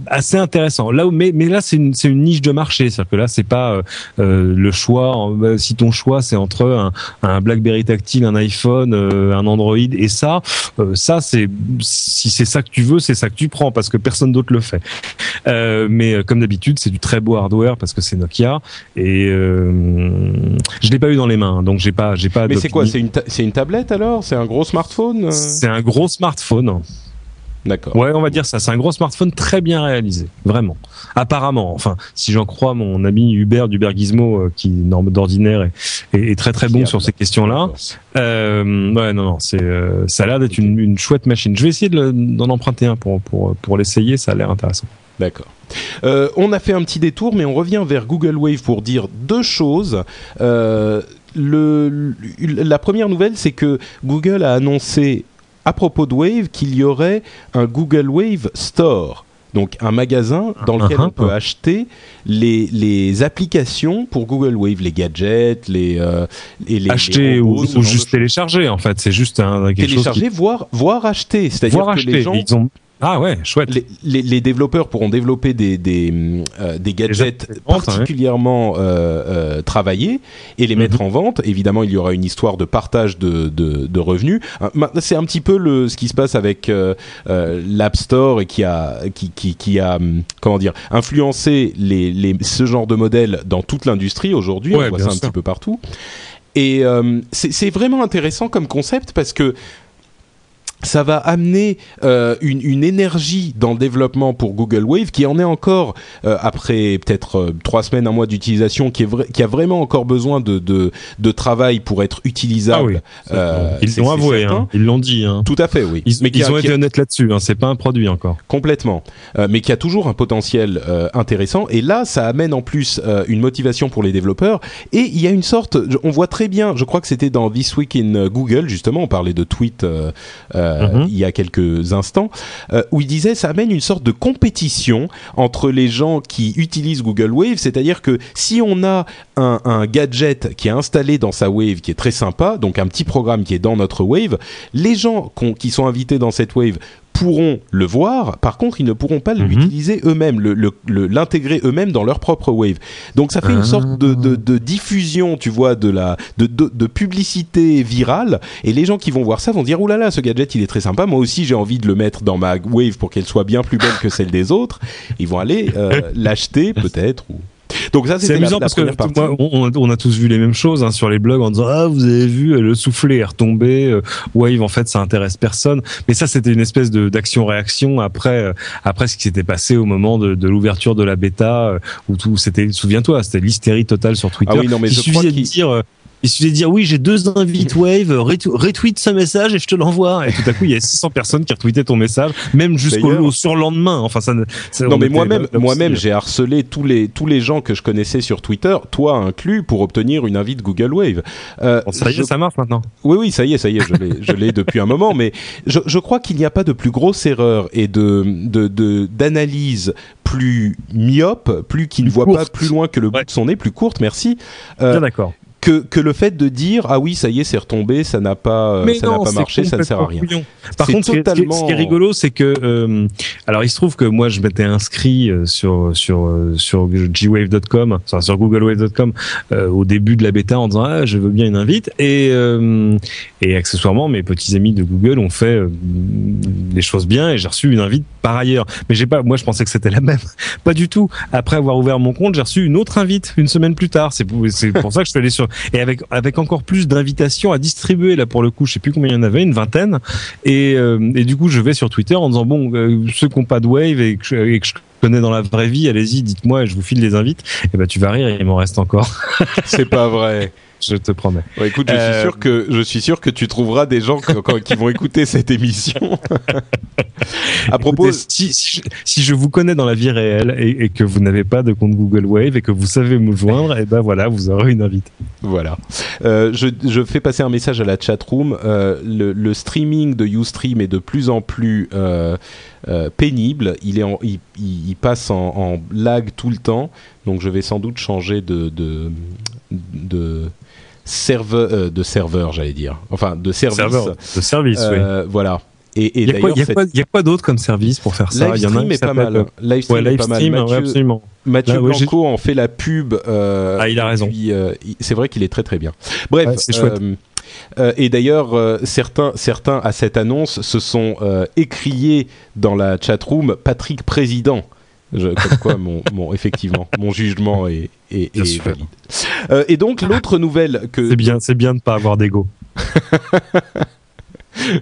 assez intéressant. Là où, mais, mais là, c'est une, c'est une niche de marché. C'est-à-dire que là, c'est pas euh, euh, le choix. euh, si ton choix, c'est entre un, un BlackBerry tactile, un iPhone, euh, un Android et ça, euh, ça, c'est si c'est ça que tu veux, c'est ça que tu prends parce que personne d'autre le fait. Euh, mais euh, comme d'habitude, c'est du très beau hardware parce que c'est Nokia et euh, je l'ai pas eu dans les mains, donc j'ai pas, j'ai pas. Mais c'est quoi. C'est une, c'est une tablette alors? C'est un gros smartphone euh? C'est un gros smartphone. D'accord. Ouais, on va dire ça. C'est un gros smartphone très bien réalisé, vraiment. Apparemment, enfin, si j'en crois mon ami Hubert du Bergizmo, euh, qui d'ordinaire est, est, est très très bon sur ces questions-là. Euh, ouais, non, non, c'est, euh, ça a l'air d'être une, une chouette machine. Je vais essayer de d'en emprunter un pour pour pour l'essayer. Ça a l'air intéressant. D'accord. Euh, on a fait un petit détour, mais on revient vers Google Wave pour dire deux choses. Euh, le, la première nouvelle, c'est que Google a annoncé à propos de Wave qu'il y aurait un Google Wave Store. Donc un magasin dans lequel on peut acheter les, les applications pour Google Wave, les gadgets, les euh, et les acheter ou, juste télécharger en fait. C'est juste un quelque télécharger, chose voire voire acheter. C'est-à-dire que les gens ils ont ah ouais, chouette. Les, les, développeurs pourront développer des, des, euh, des gadgets particulièrement euh, euh, travaillés et les mettre mhm. en vente. Évidemment, il y aura une histoire de partage de, de, de revenus. C'est un petit peu le, ce qui se passe avec l'App Store et qui a, qui, qui, qui a hum, comment dire, influencé les, les, ce genre de modèle dans toute l'industrie aujourd'hui. on voit ça un petit peu partout. Et c'est vraiment intéressant comme concept parce que ça va amener euh, une, une, énergie dans le développement pour Google Wave qui en est encore euh, après peut-être euh, trois semaines un mois d'utilisation qui a vraiment encore besoin de, de, de travail pour être utilisable. Ah oui, ils l'ont avoué, hein, ils l'ont dit. Hein. Tout à fait, oui. Ils, mais ils ont été honnêtes là-dessus. Hein, c'est pas un produit encore. Complètement, mais qui a toujours un potentiel intéressant. Et là, ça amène en plus une motivation pour les développeurs. Et il y a une sorte, on voit très bien. Je crois que c'était dans This Week in Google justement. On parlait de tweets. Euh, il y a quelques instants, euh, où il disait ça amène une sorte de compétition entre les gens qui utilisent Google Wave, c'est-à-dire que si on a un, gadget qui est installé dans sa Wave qui est très sympa, donc un petit programme qui est dans notre Wave, les gens qui sont invités dans cette Wave pourront le voir, par contre ils ne pourront pas mhm. l'utiliser eux-mêmes, l'intégrer le, eux-mêmes dans leur propre wave. Donc ça fait une sorte de, de, de, diffusion, tu vois, de la de, de, publicité virale, et les gens qui vont voir ça vont dire oulala, là là, ce gadget il est très sympa, moi aussi j'ai envie de le mettre dans ma wave pour qu'elle soit bien plus belle que celle des autres. Ils vont aller euh, [LAUGHS] l'acheter peut-être ou donc ça c'est amusant parce que moi, on, a tous vu les mêmes choses hein, sur les blogs en disant ah vous avez vu le soufflet est retombé euh, Wave en fait ça intéresse personne. Mais ça c'était une espèce de d'action réaction après euh, après ce qui s'était passé au moment de, de l'ouverture de la bêta euh, où tout c'était souviens-toi c'était l'hystérie totale sur Twitter. Ah oui non mais il je crois de dire il suffit de dire oui, j'ai deux invites Wave, retweet ce message et je te l'envoie. Et tout à coup, il y a 600 personnes qui retweetaient ton message, même jusqu'au surlendemain. Enfin, ça. non, mais moi-même, moi-même, j'ai harcelé tous les tous les gens que je connaissais sur Twitter, toi inclus, pour obtenir une invite Google Wave. Euh, ça y est, ça marche maintenant. Oui, oui, ça y est, ça y est, je l'ai, depuis un moment. Mais je, je crois qu'il n'y a pas de plus grosse erreur et de de d'analyse plus myope, plus qui ne voit pas plus loin que le bout de son nez, plus courte, merci. Euh, Bien d'accord que, que le fait de dire ah oui ça y est c'est retombé ça n'a pas euh, ça n'a pas marché ça ne sert à rien. Par contre totalement... ce, qui est, rigolo c'est que euh, alors il se trouve que moi je m'étais inscrit euh, sur sur sur gwave.com sur googlewave.com au début de la bêta en disant ah je veux bien une invite. Et et accessoirement mes petits amis de Google ont fait des choses bien et j'ai reçu une invite par ailleurs. Mais j'ai pas moi je pensais que c'était la même. [LAUGHS] Pas du tout. Après avoir ouvert mon compte j'ai reçu une autre invite une semaine plus tard. C'est pour, pour ça que je suis allé sur et avec avec encore plus d'invitations à distribuer là pour le coup je sais plus combien il y en avait une vingtaine. Et euh, et du coup je vais sur Twitter en disant bon euh, ceux qui n'ont pas de wave et que, je, je connais dans la vraie vie allez-y dites-moi je vous file les invites. Et ben tu vas rire il m'en reste encore. C'est pas vrai [LAUGHS] je te promets. écoute, je suis euh, sûr que je suis sûr que tu trouveras des gens qui vont écouter cette émission. [LAUGHS] à propos, si, si, je, vous connais dans la vie réelle et, que vous n'avez pas de compte Google Wave et que vous savez me joindre, et eh ben voilà, vous aurez une invite. Voilà. Euh, je, je, fais passer un message à la chat room. Euh, le, le, streaming de YouStream est de plus en plus euh pénible. Il est en, il, il, passe en, en, lag tout le temps. Donc je vais sans doute changer de, de, de serveur, euh, de serveur, j'allais dire. Enfin, de service. de service, euh, oui. Voilà. Et, et il y a quoi, d'autre comme service pour faire ça? Il y en a est pas mal. Euh, Livestream est pas mal. Mathieu, absolument. Mathieu Blanco en fait la pub. Euh, ah, il a raison. Euh, c'est vrai qu'il est très très bien. Bref, c'est chouette. Euh, et d'ailleurs, euh, certains, certains à cette annonce se sont écriés dans la chatroom Patrick Président. Je, comme quoi, mon, [LAUGHS] mon, effectivement, mon jugement est, est, est valide. Euh, et donc, l'autre nouvelle que. C'est bien, c'est bien de ne pas avoir d'ego. [LAUGHS]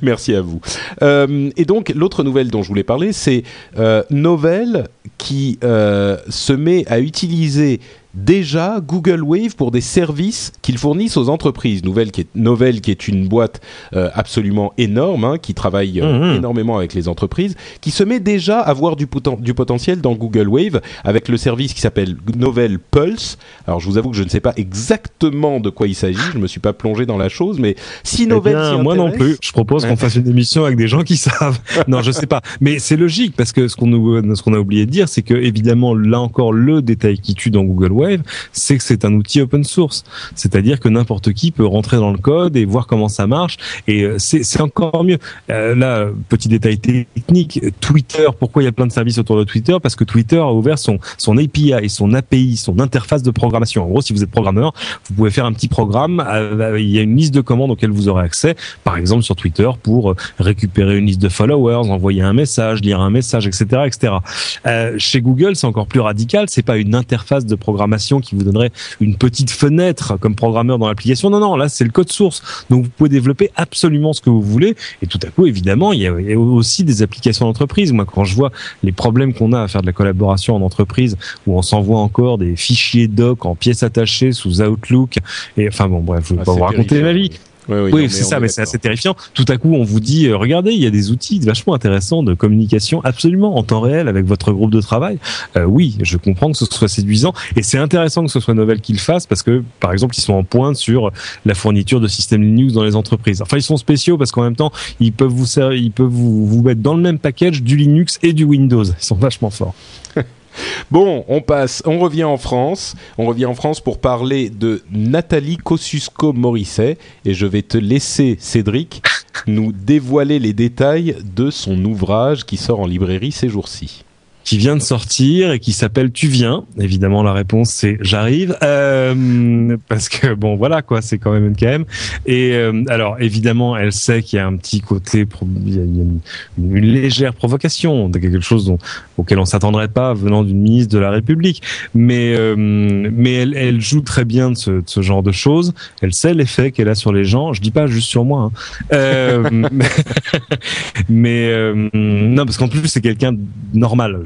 Merci à vous. Euh, et donc, l'autre nouvelle dont je voulais parler, c'est euh, Novell qui euh, se met à utiliser déjà Google Wave pour des services qu'ils fournissent aux entreprises. Nouvelle qui est, Novell, qui est une boîte euh, absolument énorme, hein, qui travaille euh, Mhm. énormément avec les entreprises, qui se met déjà à voir du, poten- du potentiel dans Google Wave avec le service qui s'appelle Novell Pulse. Alors je vous avoue que je ne sais pas exactement de quoi il s'agit, je me suis pas plongé dans la chose, mais si Eh Novell bien, s'y moi non plus. Je propose qu'on fasse une émission avec des gens qui savent. [LAUGHS] non, je sais pas. Mais c'est logique parce que ce qu'on nous- ce qu'on a oublié de dire, c'est que évidemment, là encore, le détail qui tue dans Google Wave, c'est que c'est un outil open source. C'est-à-dire que n'importe qui peut rentrer dans le code et voir comment ça marche. Et euh, c'est encore mieux. Euh, là, petit détail technique. Twitter. Pourquoi il y a plein de services autour de Twitter? Parce que Twitter a ouvert son son API, son API, son interface de programmation. En gros, si vous êtes programmeur, vous pouvez faire un petit programme. Il y a une liste de commandes auxquelles vous aurez accès par exemple sur Twitter pour euh, récupérer une liste de followers, envoyer un message, lire un message, etc., etc. Euh, chez Google, c'est encore plus radical. C'est pas une interface de programmation qui vous donnerait une petite fenêtre comme programmeur dans l'application. Non, non, là c'est le code source. Donc vous pouvez développer absolument ce que vous voulez. Et tout à coup, évidemment, il y a, il y a aussi des applications d'entreprise. Moi, quand je vois les problèmes qu'on a à faire de la collaboration en entreprise, où on s'envoie encore des fichiers doc en pièces attachées sous Outlook, et enfin bon, bref, je vais Ah, pas vous raconter terrifiant. ma vie. Oui, oui, Oui, non, c'est ça, mais c'est assez terrifiant. Tout à coup, on vous dit, euh, regardez, il y a des outils vachement intéressants de communication absolument en temps réel avec votre groupe de travail. Euh, oui, je comprends que ce soit séduisant et c'est intéressant que ce soit Novell qui le fasse parce que, par exemple, ils sont en pointe sur la fourniture de systèmes Linux dans les entreprises. Enfin, ils sont spéciaux parce qu'en même temps, ils peuvent vous ils peuvent vous, vous mettre dans le même package du Linux et du Windows. Ils sont vachement forts. [LAUGHS] Bon, on passe, on revient en France. On revient en France pour parler de Nathalie Kosciusko-Morisset et je vais te laisser, Cédric, nous dévoiler les détails de son ouvrage qui sort en librairie ces jours-ci. Qui vient de sortir et qui s'appelle Tu viens. Évidemment, la réponse c'est j'arrive euh, parce que bon voilà quoi, c'est quand même une KM. Et euh, alors évidemment, elle sait qu'il y a un petit côté, il y a, une, légère provocation, de quelque chose dont, auquel on s'attendrait pas venant d'une ministre de la République. Mais euh, mais elle, elle joue très bien de ce, de ce genre de choses. Elle sait l'effet qu'elle a sur les gens. Je dis pas juste sur moi. Hein. Euh, [LAUGHS] mais euh, non parce qu'en plus c'est quelqu'un normal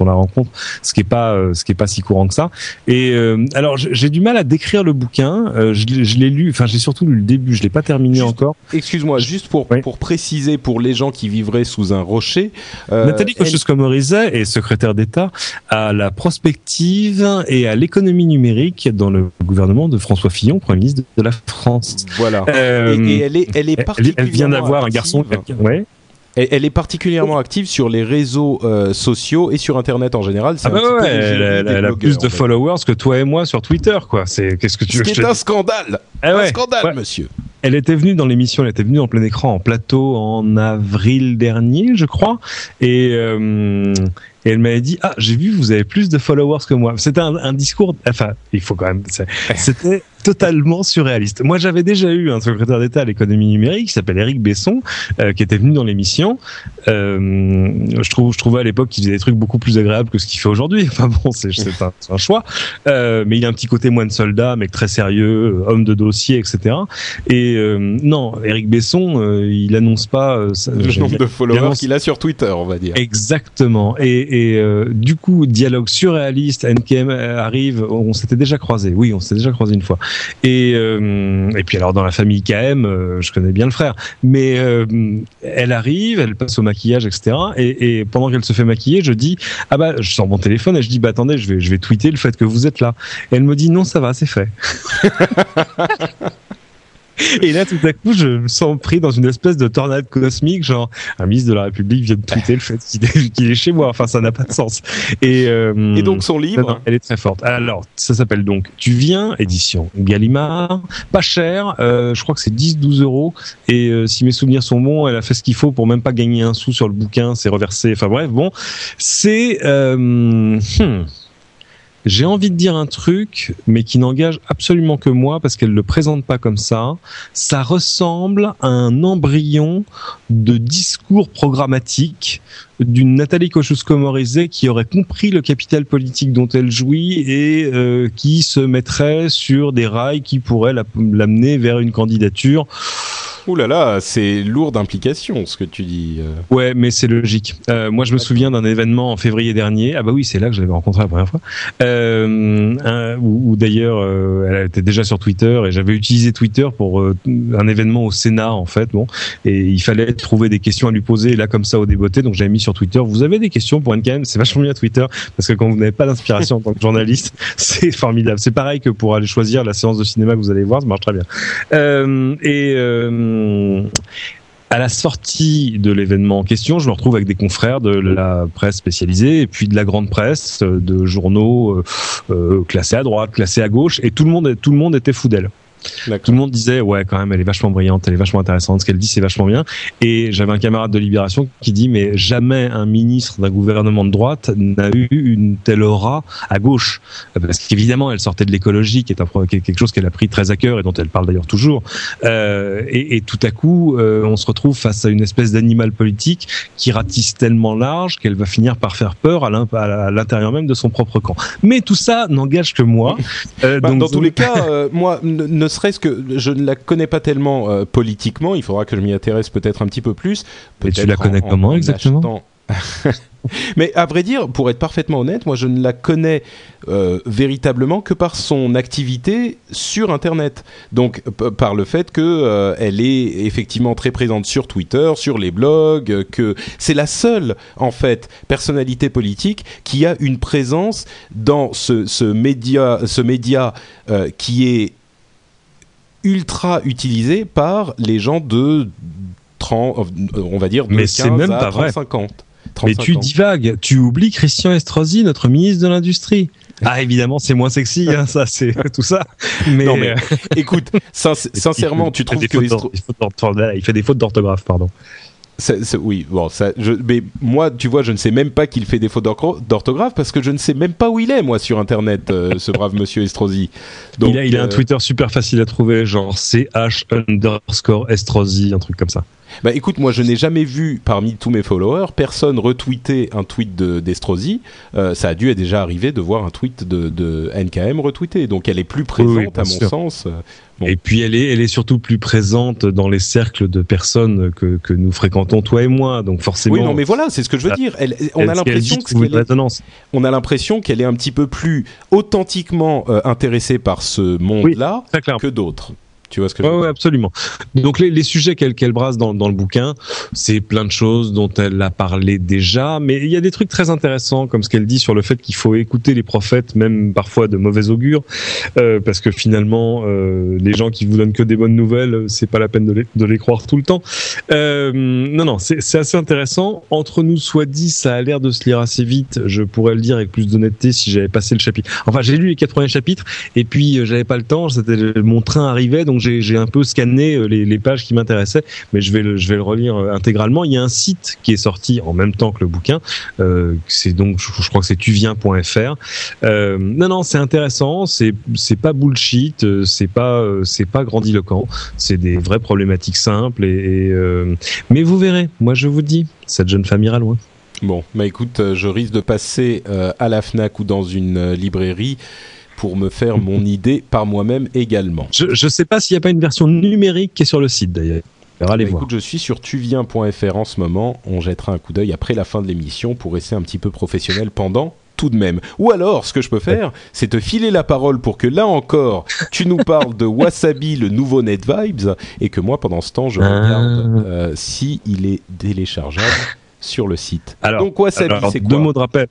On la rencontre ce qui est pas euh, ce qui est pas si courant que ça et euh, alors j'ai du mal à décrire le bouquin euh, je, l'ai- je l'ai lu enfin j'ai surtout lu le début je l'ai pas terminé Juste- encore Excuse-moi, juste pour, Oui. pour préciser pour les gens qui vivraient sous un rocher. Nathalie elle- Kosciusko-Morizet est secrétaire d'État à la prospective et à l'économie numérique dans le gouvernement de François Fillon, Premier ministre de la France. Voilà. Euh, et, et elle est, elle est elle, particulièrement elle vient d'avoir un garçon. Ouais. Elle, elle est particulièrement active sur les réseaux euh, sociaux et sur Internet en général. Ah bah ouais, le elle, elle- elle a plus de en fait. followers que toi et moi sur Twitter, quoi. C'est qu'est-ce que tu Ce veux qui que je est un scandale. Ouais, un scandale, monsieur. Elle était venue dans l'émission, elle était venue en plein écran, en plateau en avril dernier, je crois, et, euh, et elle m'avait dit ah j'ai vu vous avez plus de followers que moi. C'était un, un discours, enfin il faut quand même, c'était totalement surréaliste. Moi j'avais déjà eu un secrétaire d'État à l'économie numérique qui s'appelle Eric Besson, euh, qui était venu dans l'émission. Euh, je trouve, je trouvais à l'époque qu'il faisait des trucs beaucoup plus agréables que ce qu'il fait aujourd'hui. [LAUGHS] Enfin bon, c'est un, un choix. Euh, mais il a un petit côté moine soldat, mec très sérieux, euh, homme de dossier, etc. Et euh, non, Eric Besson, euh, il annonce pas euh, ça- Le nombre de followers qu'il a sur Twitter, on va dire. Exactement. Et, Et, euh, du coup, dialogue surréaliste, NKM arrive, on s'était déjà croisé, oui, on s'était déjà croisé une fois. Et, euh, et puis alors dans la famille KM, euh, je connais bien le frère, mais elle arrive, elle passe au maquillage, etc. Et, et pendant qu'elle se fait maquiller, je dis, ah bah, je sors mon téléphone et je dis, bah attendez, je vais, je vais tweeter le fait que vous êtes là. Et elle me dit, non, ça va, c'est fait. [LAUGHS] Et là, tout à coup, je me sens pris dans une espèce de tornade cosmique, genre un ministre de la République vient de tweeter le fait qu'il est, chez moi. Enfin, ça n'a pas de sens. Et, euh, et donc son livre, elle est très forte. Alors, ça s'appelle donc Tu viens, édition Gallimard, pas cher. Euh, je crois que c'est 10-12 euros. Et euh, si mes souvenirs sont bons, elle a fait ce qu'il faut pour même pas gagner un sou sur le bouquin. C'est reversé. Enfin bref, bon, c'est euh, hmm. J'ai envie de dire un truc, mais qui n'engage absolument que moi parce qu'elle le présente pas comme ça. Ça ressemble à un embryon de discours programmatique d'une Nathalie Kosciusko-Morizet qui aurait compris le capital politique dont elle jouit et euh, qui se mettrait sur des rails qui pourraient l'amener vers une candidature Ouh là là, c'est lourd d'implications ce que tu dis. Euh. Ouais, mais c'est logique. Euh, moi, je me souviens d'un événement en février dernier. Ah bah oui, c'est là que je l'avais rencontré la première fois. Euh, où, d'ailleurs, euh, elle était déjà sur Twitter et j'avais utilisé Twitter pour un événement au Sénat en fait. Bon, et il fallait trouver des questions à lui poser là comme ça au débeauté. Donc j'avais mis sur Twitter. Vous avez des questions pour NKM C'est vachement bien Twitter parce que quand vous n'avez pas d'inspiration en tant que journaliste, [LAUGHS] c'est formidable. C'est pareil que pour aller choisir la séance de cinéma que vous allez voir, ça marche très bien. et à la sortie de l'événement en question, je me retrouve avec des confrères de la presse spécialisée et puis de la grande presse, de journaux euh, euh, classés à droite, classés à gauche, et tout le monde, tout le monde était fou d'elle. Tout le monde disait ouais quand même elle est vachement brillante, elle est vachement intéressante, ce qu'elle dit c'est vachement bien. Et j'avais un camarade de Libération qui dit mais jamais un ministre d'un gouvernement de droite n'a eu une telle aura à gauche, parce qu'évidemment elle sortait de l'écologie qui est un quelque chose qu'elle a pris très à cœur et dont elle parle d'ailleurs toujours. Euh, et, et, tout à coup euh, on se retrouve face à une espèce d'animal politique qui ratisse tellement large qu'elle va finir par faire peur à l'intérieur même de son propre camp. Mais tout ça n'engage que moi. Euh, bah, donc, dans tous les [LAUGHS] cas, euh, moi ne serait-ce que je ne la connais pas tellement euh, politiquement, il faudra que je m'y intéresse peut-être un petit peu plus. Mais tu la connais comment exactement [LAUGHS] Mais à vrai dire, pour être parfaitement honnête, moi je ne la connais euh, véritablement que par son activité sur Internet. Donc par le fait que euh, elle est effectivement très présente sur Twitter, sur les blogs, que c'est la seule en fait personnalité politique qui a une présence dans ce, ce média, ce média qui est ultra utilisé par les gens de 30, on va dire de Mais 15 même à pas 50. Mais tu divagues, tu oublies Christian Estrosi, notre ministre de l'Industrie. [LAUGHS] Ah évidemment, c'est moins sexy, hein, ça, c'est [LAUGHS] tout ça. Mais, non, mais euh, écoute, [LAUGHS] sincèrement, tu trouves que il fait des fautes d'orthographe, pardon oui, bon, ça, je, mais moi, tu vois, je ne sais même pas qu'il fait des fautes d'orthographe parce que je ne sais même pas où il est, moi, sur Internet, euh, ce [LAUGHS] brave monsieur Estrosi. Donc, il a, un euh, Twitter super facile à trouver, genre CH underscore Estrosi, un truc comme ça. Bah écoute, moi je n'ai jamais vu parmi tous mes followers personne retweeter un tweet d'Estrosi. Euh, ça a dû déjà arriver de voir un tweet de, NKM retweeté. Donc elle est plus présente à mon sens. Et puis elle est, elle est surtout plus présente dans les cercles de personnes que, que nous fréquentons toi et moi. Donc forcément. Oui, non, mais voilà, c'est ce que je veux dire. Elle, on, a l'impression on a l'impression qu'elle est un petit peu plus authentiquement euh, intéressée par ce monde-là que d'autres. Tu vois ce que je veux dire? absolument. Donc les, les sujets qu'elle qu'elle brasse dans, dans le bouquin, c'est plein de choses dont elle a parlé déjà, mais il y a des trucs très intéressants comme ce qu'elle dit sur le fait qu'il faut écouter les prophètes, même parfois de mauvais augure, euh, parce que finalement euh, les gens qui vous donnent que des bonnes nouvelles, c'est pas la peine de les, de les croire tout le temps. Euh, non non, c'est assez intéressant. Entre nous soit dit, ça a l'air de se lire assez vite. Je pourrais le dire avec plus d'honnêteté si j'avais passé le chapitre. Enfin j'ai lu les quatre premiers chapitres et puis euh, j'avais pas le temps. C'était mon train arrivait donc j'ai un peu scanné euh, les, pages qui m'intéressaient, mais je vais le, relire euh, intégralement. Il y a un site qui est sorti en même temps que le bouquin. Euh, c'est donc, je, crois que c'est tuviens.fr. Euh, non, non, c'est intéressant. C'est pas bullshit. C'est pas c'est pas grandiloquent. C'est des vraies problématiques simples. Mais vous verrez. Moi, je vous dis, cette jeune femme ira loin. Bon, bah écoute, je risque de passer à la Fnac ou dans une librairie pour me faire mon idée par moi-même également. Je ne sais pas s'il n'y a pas une version numérique qui est sur le site d'ailleurs. Allez Bah, voir. écoute, je suis sur tuviens.fr en ce moment. On jettera un coup d'œil après la fin de l'émission pour rester un petit peu professionnel pendant tout de même. Ou alors, ce que je peux faire, c'est te filer la parole pour que là encore, tu nous parles de Wasabi, le nouveau NetVibes, et que moi, pendant ce temps, je Ah. regarde euh, si il est téléchargeable sur le site. Alors, Donc Wasabi, alors, c'est deux quoi mots de rappel.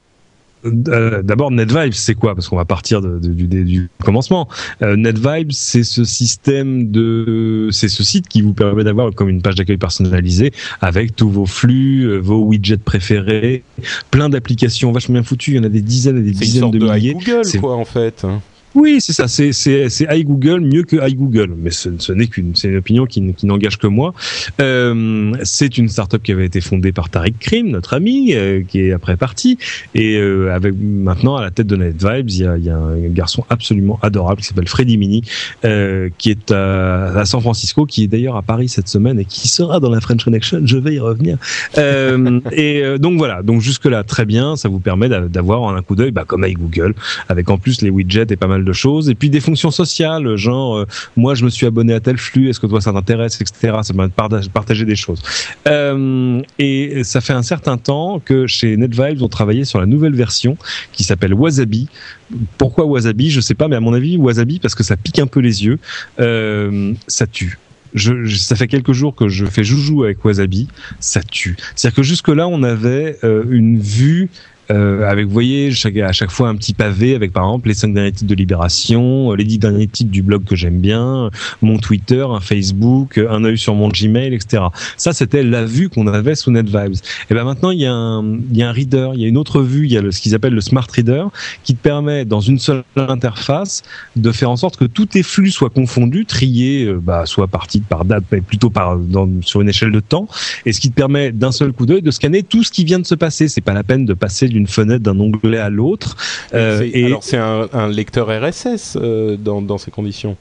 Euh, D'abord, NetVibes, c'est quoi? Parce qu'on va partir de- de- du, commencement. Euh, NetVibes, c'est ce système de, c'est ce site qui vous permet d'avoir comme une page d'accueil personnalisée avec tous vos flux, euh, vos widgets préférés, plein d'applications vachement bien foutues. Il y en a des dizaines et des une dizaines sorte de de milliers. Google, C'est- quoi, en fait. Oui, c'est ça. C'est c'est c'est iGoogle mieux que iGoogle, mais ce, ce n'est qu'une c'est une opinion qui, qui n'engage que moi. Euh, c'est une startup qui avait été fondée par Tariq Krim, notre ami, euh, qui est après parti, et euh, avec maintenant à la tête de NetVibes, il y a, il y a un garçon absolument adorable qui s'appelle Freddy Mini, euh, qui est à, à San Francisco, qui est d'ailleurs à Paris cette semaine et qui sera dans la French Connection. Je vais y revenir. Euh, et euh, donc voilà. Donc jusque là très bien. Ça vous permet d'a- d'avoir en un coup d'œil, bah, comme iGoogle, avec en plus les widgets et pas mal de choses. Et puis des fonctions sociales, genre euh, moi je me suis abonné à tel flux, est-ce que toi ça t'intéresse, etc. Ça permet de partage- partager des choses. Euh, et ça fait un certain temps que chez NetVibes on travaillait sur la nouvelle version qui s'appelle Wasabi. Pourquoi Wasabi? Je sais pas, mais à mon avis Wasabi parce que ça pique un peu les yeux, euh, ça tue. Ça fait quelques jours que je fais joujou avec Wasabi, ça tue. C'est-à-dire que jusque là on avait une vue euh, avec, vous voyez, à chaque fois un petit pavé avec par exemple les cinq derniers titres de Libération, euh, les dix derniers titres du blog que j'aime bien, mon Twitter, un Facebook, euh, un œil sur mon Gmail, etc. Ça, c'était la vue qu'on avait sous NetVibes. Et ben maintenant, il y, a un, y a un reader, il y a une autre vue, il y a le, ce qu'ils appellent le Smart Reader, qui te permet, dans une seule interface, de faire en sorte que tous tes flux soient confondus, triés, euh, bah, soit par titre, par date, mais plutôt par, dans, sur une échelle de temps, et ce qui te permet d'un seul coup d'œil de scanner tout ce qui vient de se passer. C'est pas la peine de passer d'une fenêtre d'un onglet à l'autre. Euh, et Alors, c'est un, un lecteur RSS euh, dans, dans ces conditions?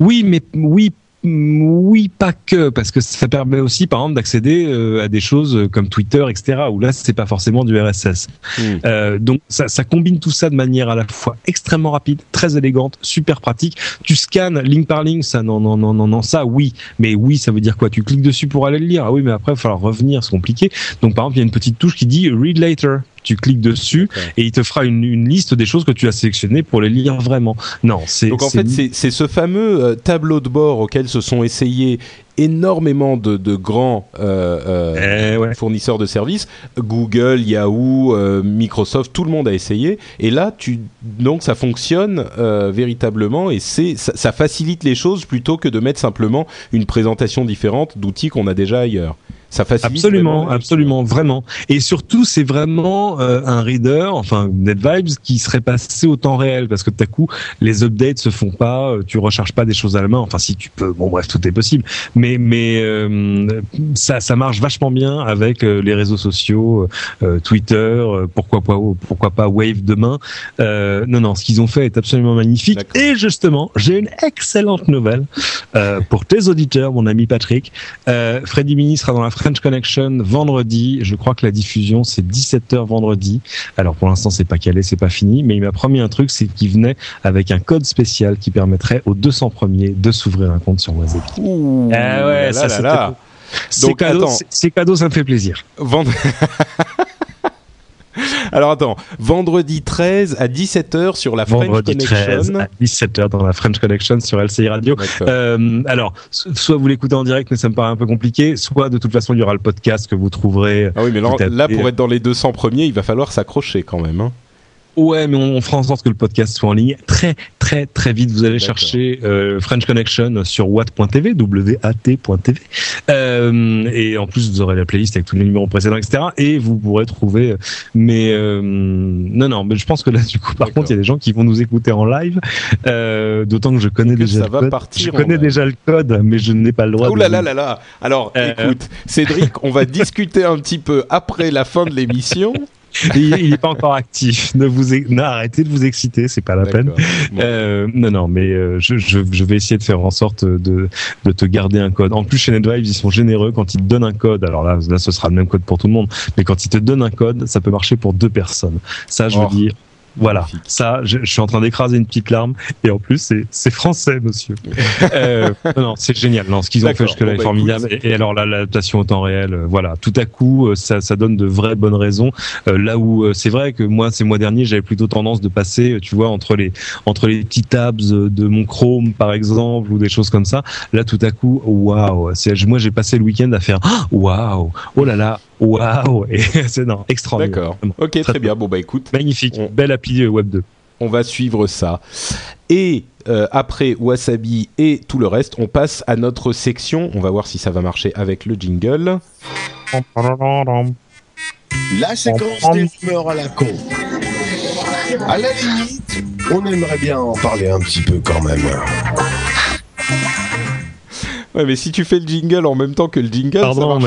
oui, mais oui. Oui, pas que, parce que ça permet aussi, par exemple, d'accéder euh, à des choses comme Twitter, etc., où là, c'est pas forcément du RSS. Hmm. Euh, donc, ça, ça combine tout ça de manière à la fois extrêmement rapide, très élégante, super pratique. Tu scannes ligne par ligne, ça, non, non, non, non, non, ça, oui. Mais oui, ça veut dire quoi? Tu cliques dessus pour aller le lire. Ah oui, mais après, il va falloir revenir, c'est compliqué. Donc, par exemple, il y a une petite touche qui dit Read Later. Tu cliques dessus et il te fera une, une liste des choses que tu as sélectionnées pour les lire vraiment. Non, c'est Donc en fait, c'est- ce fameux euh, tableau de bord auquel se sont essayés énormément de, de grands euh, euh, Eh ouais. fournisseurs de services, Google, Yahoo, euh, Microsoft, tout le monde a essayé. Et là, tu donc ça fonctionne véritablement et c'est ça, ça facilite les choses plutôt que de mettre simplement une présentation différente d'outils qu'on a déjà ailleurs. Ça facilite Absolument, absolument, vraiment. Et surtout, c'est vraiment euh, un reader, enfin NetVibes, qui serait passé au temps réel, parce que tout à coup, les updates se font pas, euh, tu recharges pas des choses à la main. Enfin, si tu peux, bon bref, tout est possible. Mais mais euh, ça ça marche vachement bien avec euh, les réseaux sociaux, euh, Twitter, euh, pourquoi pas pourquoi pas Wave demain. Euh, non non, ce qu'ils ont fait est absolument magnifique. Et justement, j'ai une excellente nouvelle euh, pour tes auditeurs, mon ami Patrick. Euh, Freddy Mini sera dans la French Connection vendredi. Je crois que la diffusion c'est 17h vendredi. Alors pour l'instant c'est pas calé, c'est pas fini, mais il m'a promis un truc, c'est qu'il venait avec un code spécial qui permettrait aux 200 premiers de s'ouvrir un compte sur Wasabi. Ouh, Ah ouais, là, ça, là, c'était. C'est cadeau, cadeau, ça me fait plaisir. Vendre- [LAUGHS] [LAUGHS] Alors attends, vendredi 13 à 17h sur la French Vendredi Connection. 13 à 17h dans la French Connection sur LCI Radio. Euh, alors, so- soit vous l'écoutez en direct, mais ça me paraît un peu compliqué, soit de toute façon il y aura le podcast que vous trouverez. Ah oui, mais là, pour être dans les 200 premiers, il va falloir s'accrocher quand même. Hein. Ouais, mais on, on fera en sorte que le podcast soit en ligne très très très vite. Vous allez chercher euh, French Connection sur watt.tv, w-a-t.tv, euh, et en plus vous aurez la playlist avec tous les numéros précédents, etc. Et vous pourrez trouver. euh, Mais euh, non, non, mais je pense que là, du coup, par contre, il y a des gens qui vont nous écouter en live. Euh, D'autant que je connais Que déjà ça le va code. partir Je connais déjà le code, mais je n'ai pas le droit. Ouh là là là là Alors, Euh, écoute, Cédric, on va [LAUGHS] discuter un petit peu après la fin de l'émission. Il n'est pas encore actif. Ne vous, non, arrêtez de vous exciter, c'est pas la peine. Bon. Euh, non, non, mais euh, je, je, je vais essayer de faire en sorte de, de te garder un code. En plus, chez NetVibes, ils sont généreux quand ils te donnent un code. Alors là, là, ce sera le même code pour tout le monde. Mais quand ils te donnent un code, ça peut marcher pour deux personnes. Ça, je Oh. veux dire, Voilà, ça, je, je, suis en train d'écraser une petite larme, et en plus, c'est français, monsieur. [LAUGHS] euh, non, c'est génial. Non, ce qu'ils ont fait jusque-là est bah, formidable. et, alors là, l'adaptation au temps réel, euh, voilà, tout à coup, euh, ça, ça donne de vraies bonnes raisons. Euh, là où c'est vrai que moi, ces mois derniers, j'avais plutôt tendance de passer, tu vois, entre les entre les petits tabs de mon Chrome, par exemple, ou des choses comme ça. Là, tout à coup, waouh, moi, j'ai passé le week-end à faire [GASPS] waouh, oh là là, waouh, [LAUGHS] et c'est non, extraordinaire. D'accord. Ok, très, bien. Bon bah écoute, magnifique, belle appli Web 2 on va suivre ça. Et euh, après Wasabi et tout le reste, on passe à notre section. On va voir si ça va marcher avec le jingle. La séquence des rumeurs à la con. À la limite, on aimerait bien en parler un petit peu quand même. Ouais, mais si tu fais le jingle en même temps que le jingle, Pardon,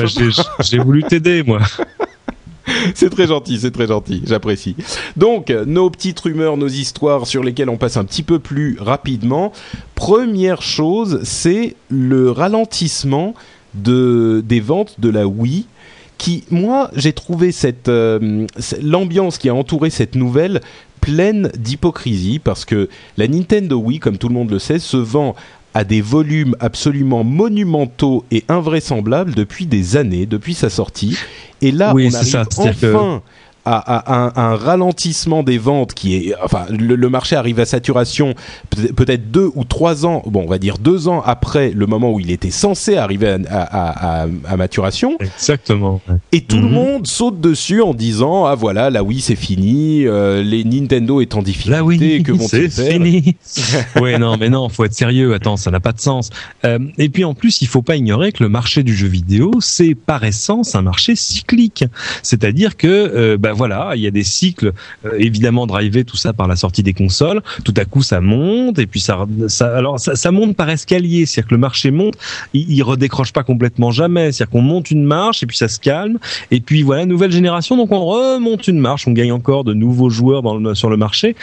j'ai voulu t'aider, moi. [LAUGHS] c'est très gentil, c'est très gentil, j'apprécie. Donc, nos petites rumeurs, nos histoires sur lesquelles on passe un petit peu plus rapidement. Première chose, c'est le ralentissement de, des ventes de la Wii qui, moi, j'ai trouvé cette euh, l'ambiance qui a entouré cette nouvelle pleine d'hypocrisie parce que la Nintendo Wii, comme tout le monde le sait, se vend à des volumes absolument monumentaux et invraisemblables depuis des années, depuis sa sortie. Et là, on arrive enfin à, un, ralentissement des ventes qui est, enfin, le, marché arrive à saturation peut-être deux ou trois ans, bon, on va dire deux ans après le moment où il était censé arriver à, maturation. Exactement. Et tout le mhm. monde saute dessus en disant ah voilà, là oui c'est fini, euh, les Nintendo est en difficulté, là, oui, que vont-ils faire fini. [LAUGHS] ouais non mais non, faut être sérieux. Attends, ça n'a pas de sens. Euh, et puis en plus, il faut pas ignorer que le marché du jeu vidéo, c'est par essence un marché cyclique. C'est-à-dire que euh, bah, voilà, il y a des cycles euh, évidemment drivés tout ça par la sortie des consoles. Tout à coup, ça monte et puis ça, ça alors ça, ça monte par escalier, c'est-à-dire que le marché monte, il, il redécroche pas complètement jamais, c'est-à-dire qu'on monte une marche et puis ça se calme et puis voilà, nouvelle génération, donc on remonte une marche, on gagne encore de nouveaux joueurs dans le, sur le marché,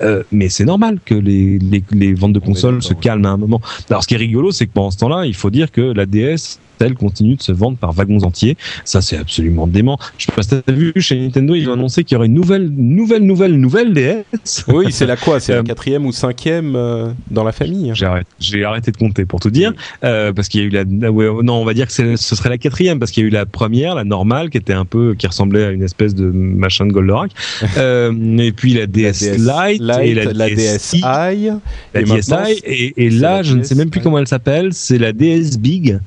euh, mais c'est normal que les, les, les ventes de consoles se calment à un moment. Alors ce qui est rigolo, c'est que pendant ce temps-là, il faut dire que la DS continue de se vendre par wagons entiers. Ça, c'est absolument dément. Je sais pas si t'as vu, chez Nintendo, ils ont annoncé qu'il y aurait une nouvelle, nouvelle, nouvelle, nouvelle DS. Oui, c'est la quoi? C'est la euh, quatrième ou cinquième euh, dans la famille? J'ai arrêté, de compter pour tout dire, euh, parce qu'il y a eu la, non, on va dire que ce serait la quatrième, parce qu'il y a eu la première, la normale, qui était un peu, qui ressemblait à une espèce de machin de Goldorak. [LAUGHS] et puis la DS, Lite, et la, la DSi, la DSi, et, et là, je ne sais même plus comment elle s'appelle, c'est la DS Big.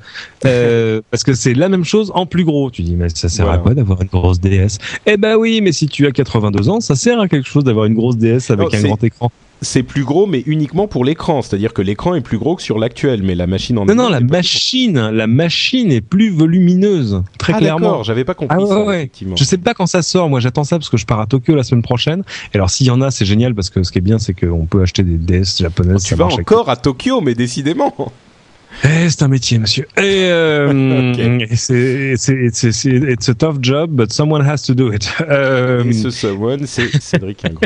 Euh, parce que c'est la même chose en plus gros. Tu dis mais ça sert à quoi d'avoir une grosse DS Eh ben oui, mais si tu as 82 ans, ça sert à quelque chose d'avoir une grosse DS avec un grand écran c'est plus gros, mais uniquement pour l'écran. C'est-à-dire que l'écran est plus gros que sur l'actuel, mais la machine en non non la machine, la machine est plus volumineuse, très ah, clairement. J'avais pas compris ah, ça. Ouais. Effectivement. Je sais pas quand ça sort. Moi, j'attends ça parce que je pars à Tokyo la semaine prochaine. Et alors, s'il y en a, c'est génial parce que ce qui est bien, c'est qu'on peut acheter des DS japonaises. tu vas encore à Tokyo, mais décidément. Eh, c'est un métier, monsieur. Et euh, [LAUGHS] c'est c'est c'est it's a tough job, but someone has to do it. [LAUGHS] Euh, Et ce someone, c'est [LAUGHS] Cédric Ingrand.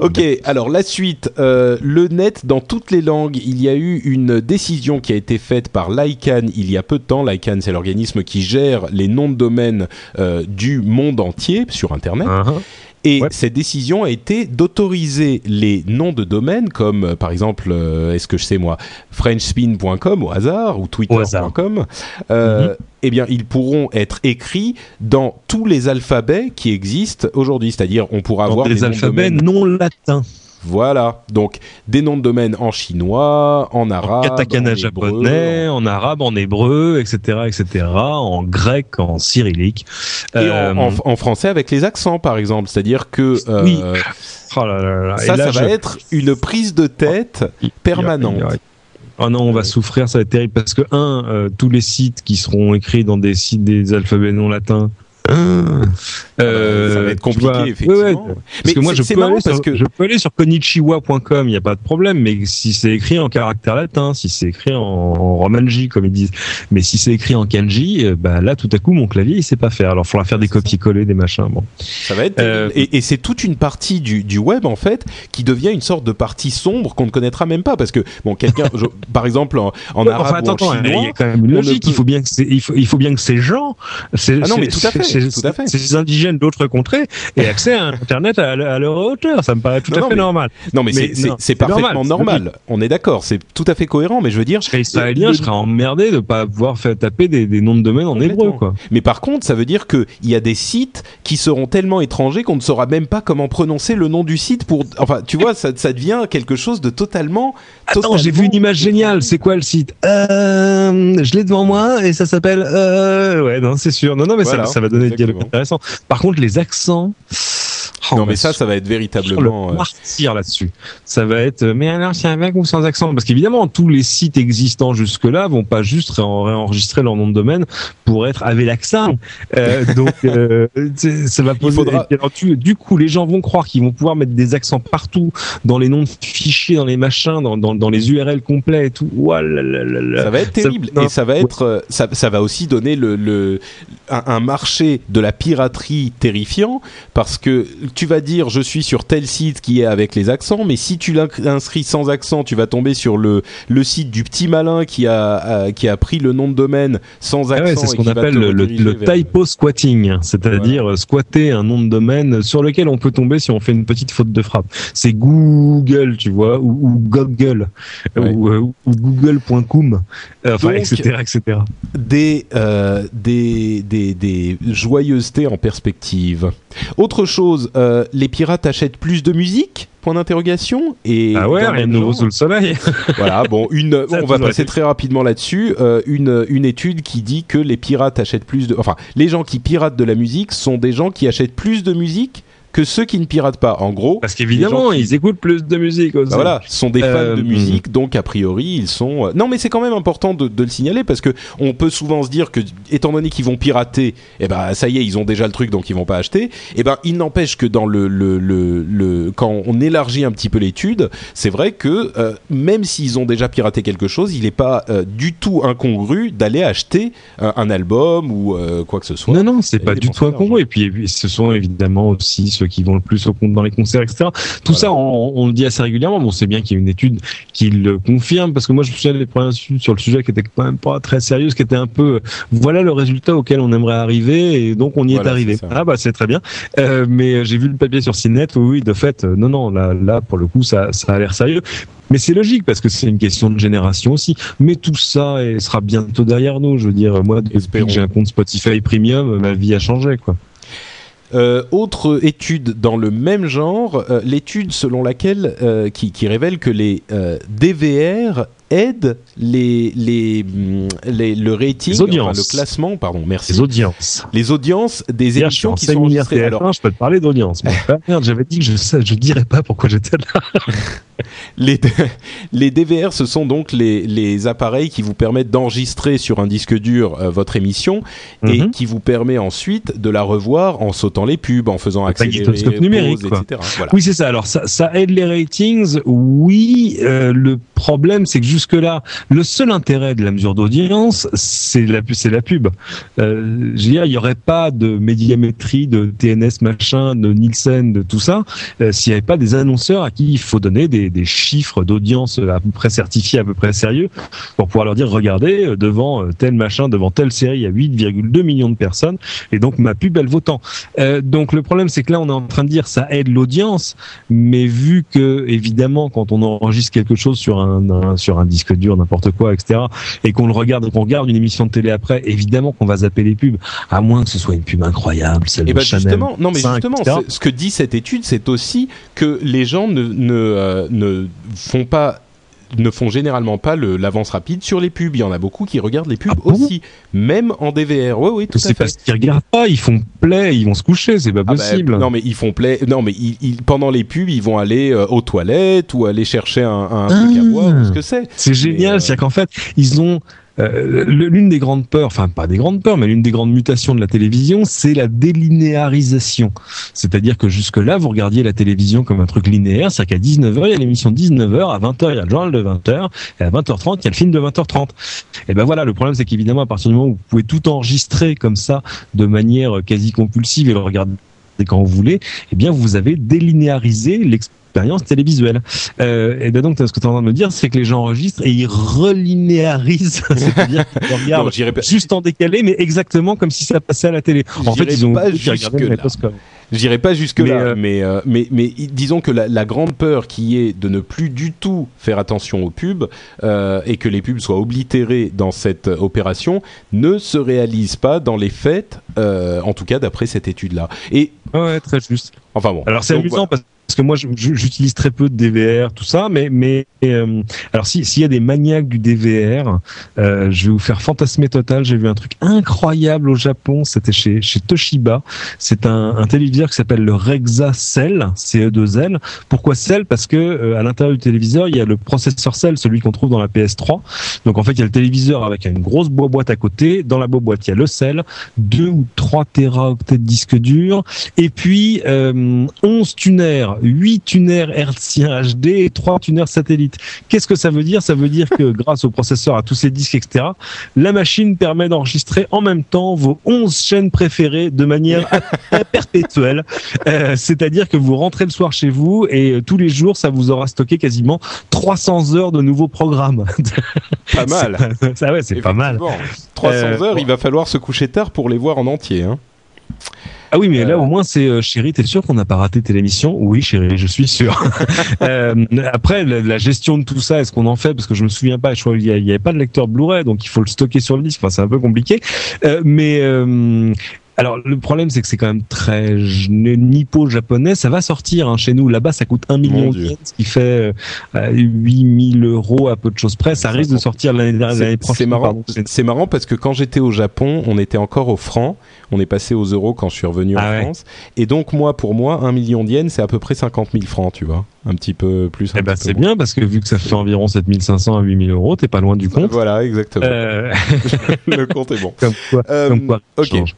ok, alors la suite, euh, le net dans toutes les langues. Il y a eu une décision qui a été faite par l'ICANN il y a peu de temps. L'ICANN, c'est l'organisme qui gère les noms de domaine euh, du monde entier sur Internet. Uh-huh. Et cette décision a été d'autoriser les noms de domaine comme euh, par exemple, euh, est-ce que je sais moi, frenchspin.com au hasard ou twitter.com. Euh, mhm. Eh bien, ils pourront être écrits dans tous les alphabets qui existent aujourd'hui. C'est-à-dire, on pourra avoir des alphabets non latins. Voilà, donc des noms de domaine en chinois, en arabe, en katakana japonais, en... arabe, en hébreu, etc., etc., en grec, en cyrillique. Et en, euh, français avec les accents, par exemple. C'est-à-dire que euh, oui. Oh ça, ça va être une prise de tête permanente. Oh non, on va souffrir, ça va être terrible parce que un, euh, tous les sites qui seront écrits dans des sites des alphabets non latins, euh, ça va être compliqué, effectivement. Parce que moi, je peux, aller sur, que... je peux aller sur konichiwa.com, il n'y a pas de problème, mais si c'est écrit en caractère latin, si c'est écrit en, en, romanji, comme ils disent, mais si c'est écrit en kanji, euh, bah là, tout à coup, mon clavier, il sait pas faire. Alors, il faudra faire des copier-coller, des machins. Bon. Ça va être. Euh, et, et c'est toute une partie du, du web, en fait, qui devient une sorte de partie sombre qu'on ne connaîtra même pas, parce que bon, quelqu'un, [LAUGHS] par exemple, en, en arabe ou en chinois, il y a quand même une logique. Il faut bien que il faut, il faut bien que ces gens, ah non, mais tout à fait ces indigènes d'autres contrées aient accès à Internet à, leur hauteur. Ça me paraît tout à fait normal. Non, mais, c'est parfaitement normal. On est d'accord, c'est tout à fait cohérent. Mais je veux dire, je serais israélien, je serais emmerdé de pas pouvoir faire taper des, noms de domaine en hébreu, quoi. Mais par contre, ça veut dire qu'il y a des sites qui seront tellement étrangers qu'on ne saura même pas comment prononcer le nom du site pour. Enfin, tu vois, ça, ça devient quelque chose de totalement. Attends, j'ai vu une image géniale. C'est quoi le site? Euh, Je l'ai devant moi et ça s'appelle. Euh... Ouais, non, c'est sûr. Non, non, mais ça, ça, va donner des dialogues intéressants. Par contre, les accents. Oh, non, mais ça, ça va être véritablement. Le euh, là-dessus. Ça va être. Mais alors, c'est avec ou sans accent Parce qu'évidemment, tous les sites existants jusque-là vont pas juste réenregistrer leur nom de domaine pour être avec l'accent. Euh, [LAUGHS] donc, euh, ça va poser. Faudra... du coup, les gens vont croire qu'ils vont pouvoir mettre des accents partout dans les noms de fichiers, dans les machins, dans, dans, dans les URL complets et tout. ça va être terrible. et ça va être. Euh, ça, ça va aussi donner le, le un, un marché de la piraterie terrifiant parce que tu vas dire je suis sur tel site qui est avec les accents, mais si tu l'inscris sans accent, tu vas tomber sur le, le site du petit malin qui a, qui a pris le nom de domaine sans ah accent. c'est ce qu'on appelle le, le, typo squatting, c'est-à-dire squatter un nom de domaine sur lequel on peut tomber si on fait une petite faute de frappe. C'est Google, tu vois, ou, Google, ou, ou Google.com, enfin, etc., etc. Des, euh, des, des, des joyeusetés en perspective. Autre chose, euh, les pirates achètent plus de musique? Point d'interrogation. Et ah ouais, rien de nouveau sous le soleil. [LAUGHS] voilà, bon, une, on va passer très rapidement là-dessus. Euh, une, une étude qui dit que les pirates achètent plus de, enfin, les gens qui piratent de la musique sont des gens qui achètent plus de musique que ceux qui ne piratent pas. En gros, parce qu'évidemment, ils écoutent plus de musique aussi. Bah voilà, sont des fans de euh, musique, donc a priori, ils sont. Euh, non, mais c'est quand même important de, de, le signaler parce que on peut souvent se dire que, étant donné qu'ils vont pirater, eh ben ça y est, ils ont déjà le truc, donc ils vont pas acheter. Eh ben, il n'empêche que dans le, le, le, le, quand on élargit un petit peu l'étude, c'est vrai que euh, même s'ils ont déjà piraté quelque chose, il n'est pas du tout incongru d'aller acheter un album ou quoi que ce soit. Non, non, c'est pas du tout incongru. Et puis, ce sont évidemment aussi ceux qui vont le plus au compte dans les concerts, etc. Tout ça, on, le dit assez régulièrement. Bon, c'est bien qu'il y ait une étude qui le confirme, parce que moi, je me souviens des premières études sur le sujet qui étaient quand même pas très sérieuses, qui étaient un peu, voilà le résultat auquel on aimerait arriver, et donc on y est arrivé. ah bah c'est très bien. Euh, mais j'ai vu le papier sur CNET, oui, oui, de fait, euh, non, non, là, là, pour le coup, ça, ça a l'air sérieux. Mais c'est logique parce que c'est une question de génération aussi. Mais tout ça sera bientôt derrière nous. Je veux dire, moi, depuis que j'ai un compte Spotify Premium, ma vie a changé, quoi. Euh, autre étude dans le même genre, euh, l'étude selon laquelle euh, qui, qui, révèle que les DVR aident les, les, mm, les le rating, le classement, pardon, merci. Les audiences. Les audiences des émissions qui sont enregistrées. Alors, je peux te parler d'audience. [LAUGHS] merde, j'avais dit que je je dirais pas pourquoi j'étais là. [LAUGHS] les, [LAUGHS] les DVR, ce sont donc les, les appareils qui vous permettent d'enregistrer sur un disque dur euh, votre émission et mhm. qui vous permet ensuite de la revoir en sautant les pubs, en faisant accélérer, numérique, etc. Oui, c'est ça. Alors ça, ça aide les ratings. Oui, euh, le problème, c'est que jusque-là, le seul intérêt de la mesure d'audience, c'est la, la pub. Euh, je veux dire, il n'y aurait pas de médiamétrie, de TNS machin, de Nielsen, de tout ça, euh, s'il n'y avait pas des annonceurs à qui il faut donner des, des chiffres d'audience à peu près certifiés, à peu près sérieux, pour pouvoir leur dire, regardez, euh, devant euh, tel machin, devant telle série, il y a 8,2 millions de personnes, et donc ma pub, elle vaut tant. Euh, donc le problème, c'est que là, on est en train de dire, ça aide l'audience, mais vu que, évidemment, quand on enregistre quelque chose sur un sur un disque dur, n'importe quoi, etc. Et qu'on le regarde, qu'on regarde une émission de télé après, évidemment qu'on va zapper les pubs, à moins que ce soit une pub incroyable, celle et eh de ben, justement, non mais justement, ce que dit cette étude, c'est aussi que les gens ne ne, euh, ne font pas ne font généralement pas l'avance rapide sur les pubs. Il y en a beaucoup qui regardent les pubs ah aussi, même en DVR. Oui, oui, tout à fait. C'est parce qu'ils regardent pas, ils font play, ils vont se coucher, c'est pas ah bah, possible. non, mais ils font play. Non, mais ils, pendant les pubs, ils vont aller euh, aux toilettes ou aller chercher un, un truc à boire ou ce que c'est. C'est génial, euh, c'est-à-dire qu'en fait, ils ont euh, l'une des grandes peurs, enfin pas des grandes peurs, mais l'une des grandes mutations de la télévision, c'est la délinéarisation. C'est-à-dire que jusque-là, vous regardiez la télévision comme un truc linéaire, c'est-à-dire qu'à 19h, il y a l'émission 19h, à 20h, il y a le journal de 20h, et à 20h30, il y a le film de 20h30. Et ben voilà, le problème, c'est qu'évidemment, à partir du moment où vous pouvez tout enregistrer comme ça, de manière quasi compulsive, et le regarder quand vous voulez, eh bien, vous avez délinéarisé l'expérience expérience télévisuelle. Euh, et ben donc, ce que tu es en train de me dire, c'est que les gens enregistrent et ils relinéarisent, [LAUGHS] c'est-à-dire qu'ils regardent juste en décalé, mais exactement comme si ça passait à la télé. En fait, ils ont pas là. Dirais pas jusque là, euh, mais, euh, mais, mais, disons que la, la, grande peur qui est de ne plus du tout faire attention aux pubs euh, et que les pubs soient oblitérés dans cette opération ne se réalise pas dans les faits, en tout cas d'après cette étude-là. Et ouais, très juste. Enfin bon. Alors c'est amusant parce parce que moi j'utilise très peu de DVR, tout ça, mais mais euh, alors si s'il y a des maniaques du DVR, euh, je vais vous faire fantasmer total. J'ai vu un truc incroyable au Japon, c'était chez Toshiba. C'est un, téléviseur qui s'appelle le Rexa Cell, CE2L. Pourquoi Cell? Parce que euh, à l'intérieur du téléviseur il y a le processeur Cell, celui qu'on trouve dans la PS3. Donc en fait il y a le téléviseur avec une grosse boîte à côté. Dans la boîte il y a le Cell, 2 ou 3 téraoctets de disque dur, et puis euh, 11 tuners 8 tuners hertziens HD et 3 tuners satellites. Qu'est-ce que ça veut dire? Ça veut dire que [LAUGHS] grâce au processeur, à tous ces disques, etc., la machine permet d'enregistrer en même temps vos 11 chaînes préférées de manière [LAUGHS] perpétuelle. Euh, c'est-à-dire que vous rentrez le soir chez vous et euh, tous les jours, ça vous aura stocké quasiment 300 heures de nouveaux programmes. [LAUGHS] Pas mal. ça ouais, c'est pas mal. 300 euh, heures, il va falloir se coucher tard pour les voir en entier. Hein. Ah oui, mais là au moins c'est euh, chérie, t'es sûr qu'on n'a pas raté tes émission? Oui, chérie, je suis sûr. [LAUGHS] euh, après, la, gestion de tout ça, est-ce qu'on en fait? Parce que je me souviens pas, je crois qu'il y, avait pas de lecteur Blu-ray, donc il faut le stocker sur le disque. Enfin, c'est un peu compliqué. Euh, mais euh, alors le problème c'est que c'est quand même très nippo-japonais. Ça va sortir hein, chez nous. Là-bas ça coûte un million de ce qui fait euh, 8000 euros à peu de choses près. Ça risque de sortir l'année prochaine. C'est marrant. C'est marrant parce que quand j'étais au Japon, on était encore au franc. On est passé aux euros quand je suis revenu en ah France. Et donc moi, pour moi, un million de yens, c'est à peu près 50 000 francs, tu vois. Un petit peu plus. Eh ben c'est bien parce que vu que ça fait environ 7500 à 8000 euros, t'es pas loin du compte. Voilà, exactement. Euh... [LAUGHS] Le compte est bon. Comme quoi. Euh, comme quoi ok.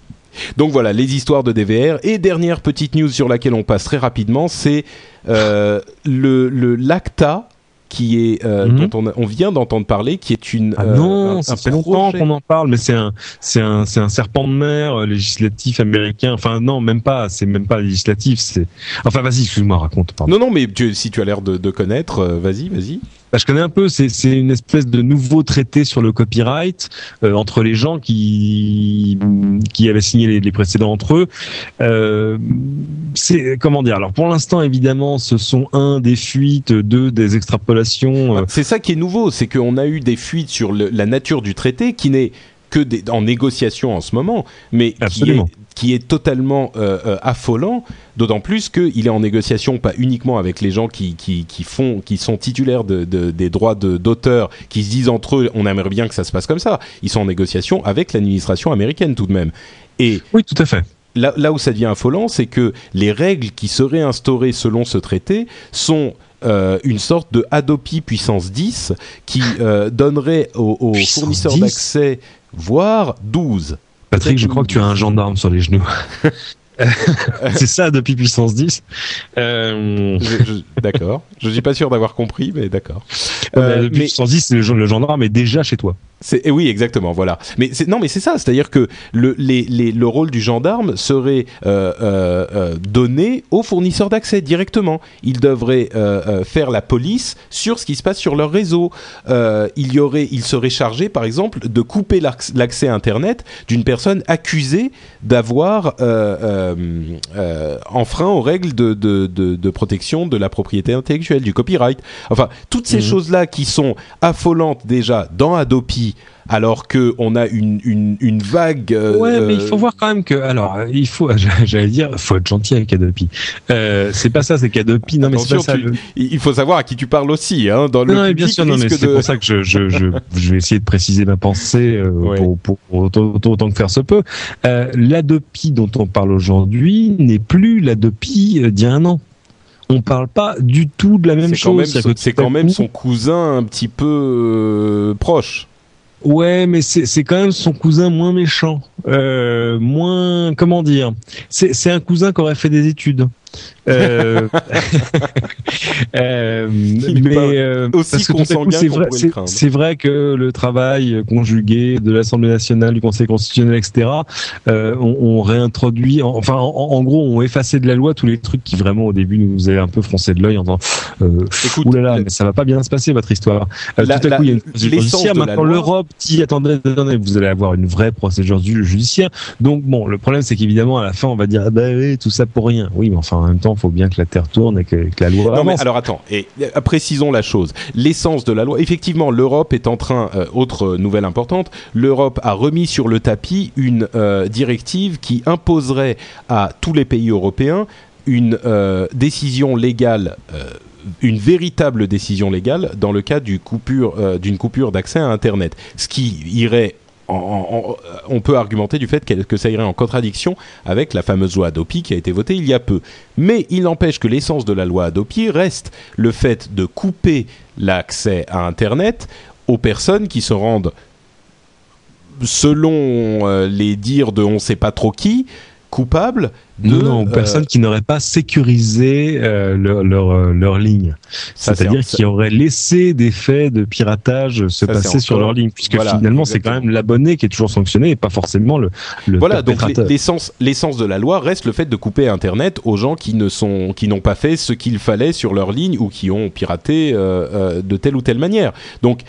Donc voilà, les histoires de DVR. Et dernière petite news sur laquelle on passe très rapidement, c'est euh, le, le l'ACTA qui est euh, mhm. dont on, on vient d'entendre parler, qui est une ah non, euh, ça fait longtemps qu'on en parle, mais c'est un c'est un c'est un serpent de mer euh, législatif américain. Enfin non, même pas, c'est même pas législatif, c'est enfin vas-y, excuse-moi, raconte. Pardon. Non non, mais tu, si tu as l'air de, de connaître, euh, vas-y, vas-y. Bah, je connais un peu. C'est une espèce de nouveau traité sur le copyright euh, entre les gens qui qui avaient signé les, les précédents entre eux. Euh, c'est comment dire? Alors pour l'instant, évidemment, ce sont un des fuites, deux des extrapolations. Euh. C'est ça qui est nouveau, c'est qu'on a eu des fuites sur le, la nature du traité qui n'est que des, en négociation en ce moment, mais qui est, qui est, totalement euh, euh, affolant, d'autant plus qu'il est en négociation pas uniquement avec les gens qui, qui, qui font, qui sont titulaires de, de, des droits d'auteur, qui se disent entre eux, on aimerait bien que ça se passe comme ça. Ils sont en négociation avec l'administration américaine tout de même. Et oui, tout à fait. Là, là où ça devient affolant, c'est que les règles qui seraient instaurées selon ce traité sont euh, une sorte de Adopi puissance 10 qui euh, donnerait aux, aux fournisseurs d'accès voire 12. Patrick, je crois que tu as un gendarme sur les genoux. [LAUGHS] c'est ça depuis puissance 10. Euh... D'accord. Je suis pas sûr d'avoir compris, mais d'accord. Euh, depuis puissance 10, le gendarme est déjà chez toi. C'est, oui, exactement, voilà. Mais c'est, non, mais c'est ça, c'est-à-dire que le, les, les, le rôle du gendarme serait euh, euh, euh donné aux fournisseurs d'accès directement. Ils devraient euh, faire la police sur ce qui se passe sur leur réseau. il y aurait, il serait chargé, par exemple, de couper l'accès Internet d'une personne accusée d'avoir enfreint aux règles de, de, de, de, protection de la propriété intellectuelle, du copyright. Enfin, toutes ces mmh. choses-là qui sont affolantes déjà dans Adopi alors que on a une, une, une vague. Euh, ouais, mais il faut voir quand même que alors il faut, [LAUGHS] j'allais dire, faut être gentil avec Adopi. Euh, c'est pas ça, c'est qu'Adopi. Non, mais c'est pas ça. Il faut savoir à qui tu parles aussi, hein. Dans le non, bien sûr, non, mais c'est pour ça que je, je, je, je, vais essayer de préciser ma pensée euh, pour, pour, autant, autant, que faire se peut. Euh, L'Adopi dont on parle aujourd'hui n'est plus l'Adopi euh, d'il y a un an on parle pas du tout de la même chose. C'est quand même son cousin un petit peu euh, proche. Ouais, mais c'est quand même son cousin moins méchant, euh, moins comment dire? C'est un cousin qui aurait fait des études. Euh, [LAUGHS] euh, mais euh, aussi c'est vrai, c'est vrai que le travail conjugué de l'Assemblée nationale, du Conseil constitutionnel, etc., euh, on, on, réintroduit, enfin, en, gros, on effacé de la loi tous les trucs qui vraiment au début nous avaient un peu froncé de l'œil en disant, euh, Écoute, oulala, mais ça va pas bien se passer votre histoire. Euh, tout à coup, il y a une procédure judiciaire. Maintenant, l'Europe dit, attendez, attendez, vous allez avoir une vraie procédure judiciaire. Donc bon, le problème c'est qu'évidemment à la fin on va dire, ah bah oui, tout ça pour rien. Oui, mais enfin en même temps, il faut bien que la terre tourne et que, la loi. Non mais alors attends, et euh, précisons la chose. L'essence de la loi, effectivement, l'Europe est en train, euh, autre nouvelle importante, l'Europe a remis sur le tapis une euh, directive qui imposerait à tous les pays européens une décision légale une véritable décision légale dans le cas d'une coupure, coupure d'accès à Internet, ce qui irait on peut argumenter du fait que ça irait en contradiction avec la fameuse loi Adopi qui a été votée il y a peu. Mais il n'empêche que l'essence de la loi Adopi reste le fait de couper l'accès à Internet aux personnes qui se rendent, selon euh, les dires de on ne sait pas trop qui, coupables de non, personnes qui n'auraient pas sécurisé euh, leur, leur, euh, leur ligne. C'est-à-dire qui auraient laissé des faits de piratage se passer sur leur ligne, puisque finalement c'est quand même l'abonné qui est toujours sanctionné et pas forcément le, le Voilà, donc l'essence l'essence de la loi reste le fait de couper Internet aux gens qui ne sont qui n'ont pas fait ce qu'il fallait sur leur ligne ou qui ont piraté euh, de telle ou telle manière. Donc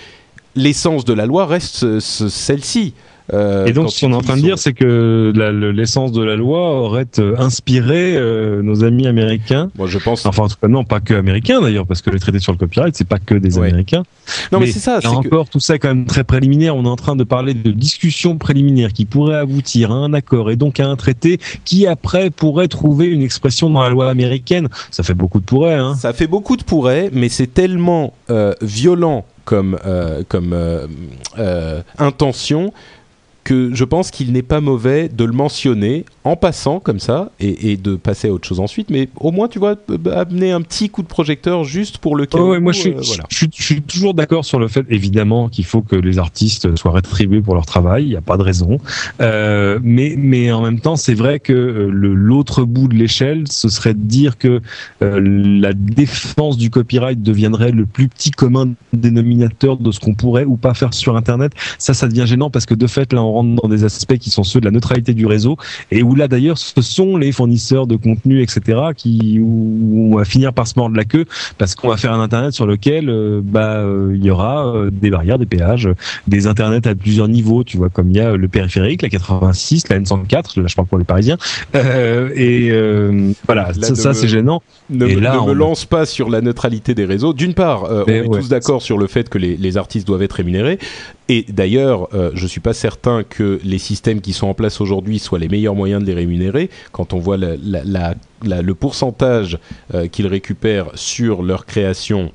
l'essence de la loi reste celle-ci. Euh, et donc, ce qu'on est en train de dire, c'est que l'essence de la loi aurait euh, inspiré euh, nos amis américains. Moi, je pense. Enfin, en tout cas, non, pas que américains d'ailleurs, parce que les traités sur le copyright, c'est pas que des Américains. Non, mais, c'est ça. Là encore, tout ça est quand même très préliminaire. On est en train de parler de discussions préliminaires qui pourraient aboutir à un accord et donc à un traité qui après pourrait trouver une expression dans la loi américaine. Ça fait beaucoup de pourrais. Hein. Ça fait beaucoup de pourrais, mais c'est tellement violent comme comme intention que je pense qu'il n'est pas mauvais de le mentionner en passant comme ça et, de passer à autre chose ensuite, mais au moins tu vois amener un petit coup de projecteur juste pour le cas. moi euh, je suis, toujours d'accord sur le fait évidemment qu'il faut que les artistes soient rétribués pour leur travail, il n'y a pas de raison, euh, mais mais en même temps c'est vrai que euh, l'autre bout de l'échelle ce serait de dire que la défense du copyright deviendrait le plus petit commun dénominateur de ce qu'on pourrait ou pas faire sur Internet. Ça ça devient gênant parce que de fait là on rentre dans des aspects qui sont ceux de la neutralité du réseau et où là d'ailleurs ce sont les fournisseurs de contenu etc qui où on va finir par se mordre la queue parce qu'on va faire un internet sur lequel euh, bah euh, il y aura euh, des barrières, des péages, des internets à plusieurs niveaux, tu vois comme il y a le périphérique, la 86, la N104, là je parle pour les Parisiens et voilà ça, c'est gênant. Ne, et là, ne me lance pas sur la neutralité des réseaux. D'une part, on est tous d'accord sur le fait que les, les artistes doivent être rémunérés. Et d'ailleurs, euh, je ne suis pas certain que les systèmes qui sont en place aujourd'hui soient les meilleurs moyens de les rémunérer. Quand on voit le pourcentage euh, qu'ils récupèrent sur leur création,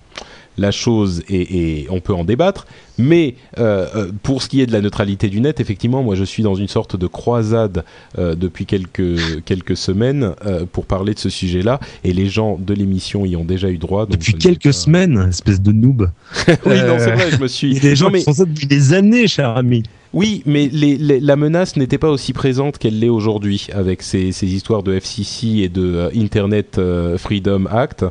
la chose et, on peut en débattre. Mais euh, euh, pour ce qui est de la neutralité du net, effectivement, moi je suis dans une sorte de croisade euh, depuis quelques, quelques semaines pour parler de ce sujet-là. Et les gens de l'émission y ont déjà eu droit. depuis quelques semaines, espèce de noob. [LAUGHS] oui, non, c'est vrai, je me suis. Il y a des gens qui font ça depuis des années, cher ami. Oui, mais la menace n'était pas aussi présente qu'elle l'est aujourd'hui avec ces, ces, histoires de FCC et de Internet Freedom Act.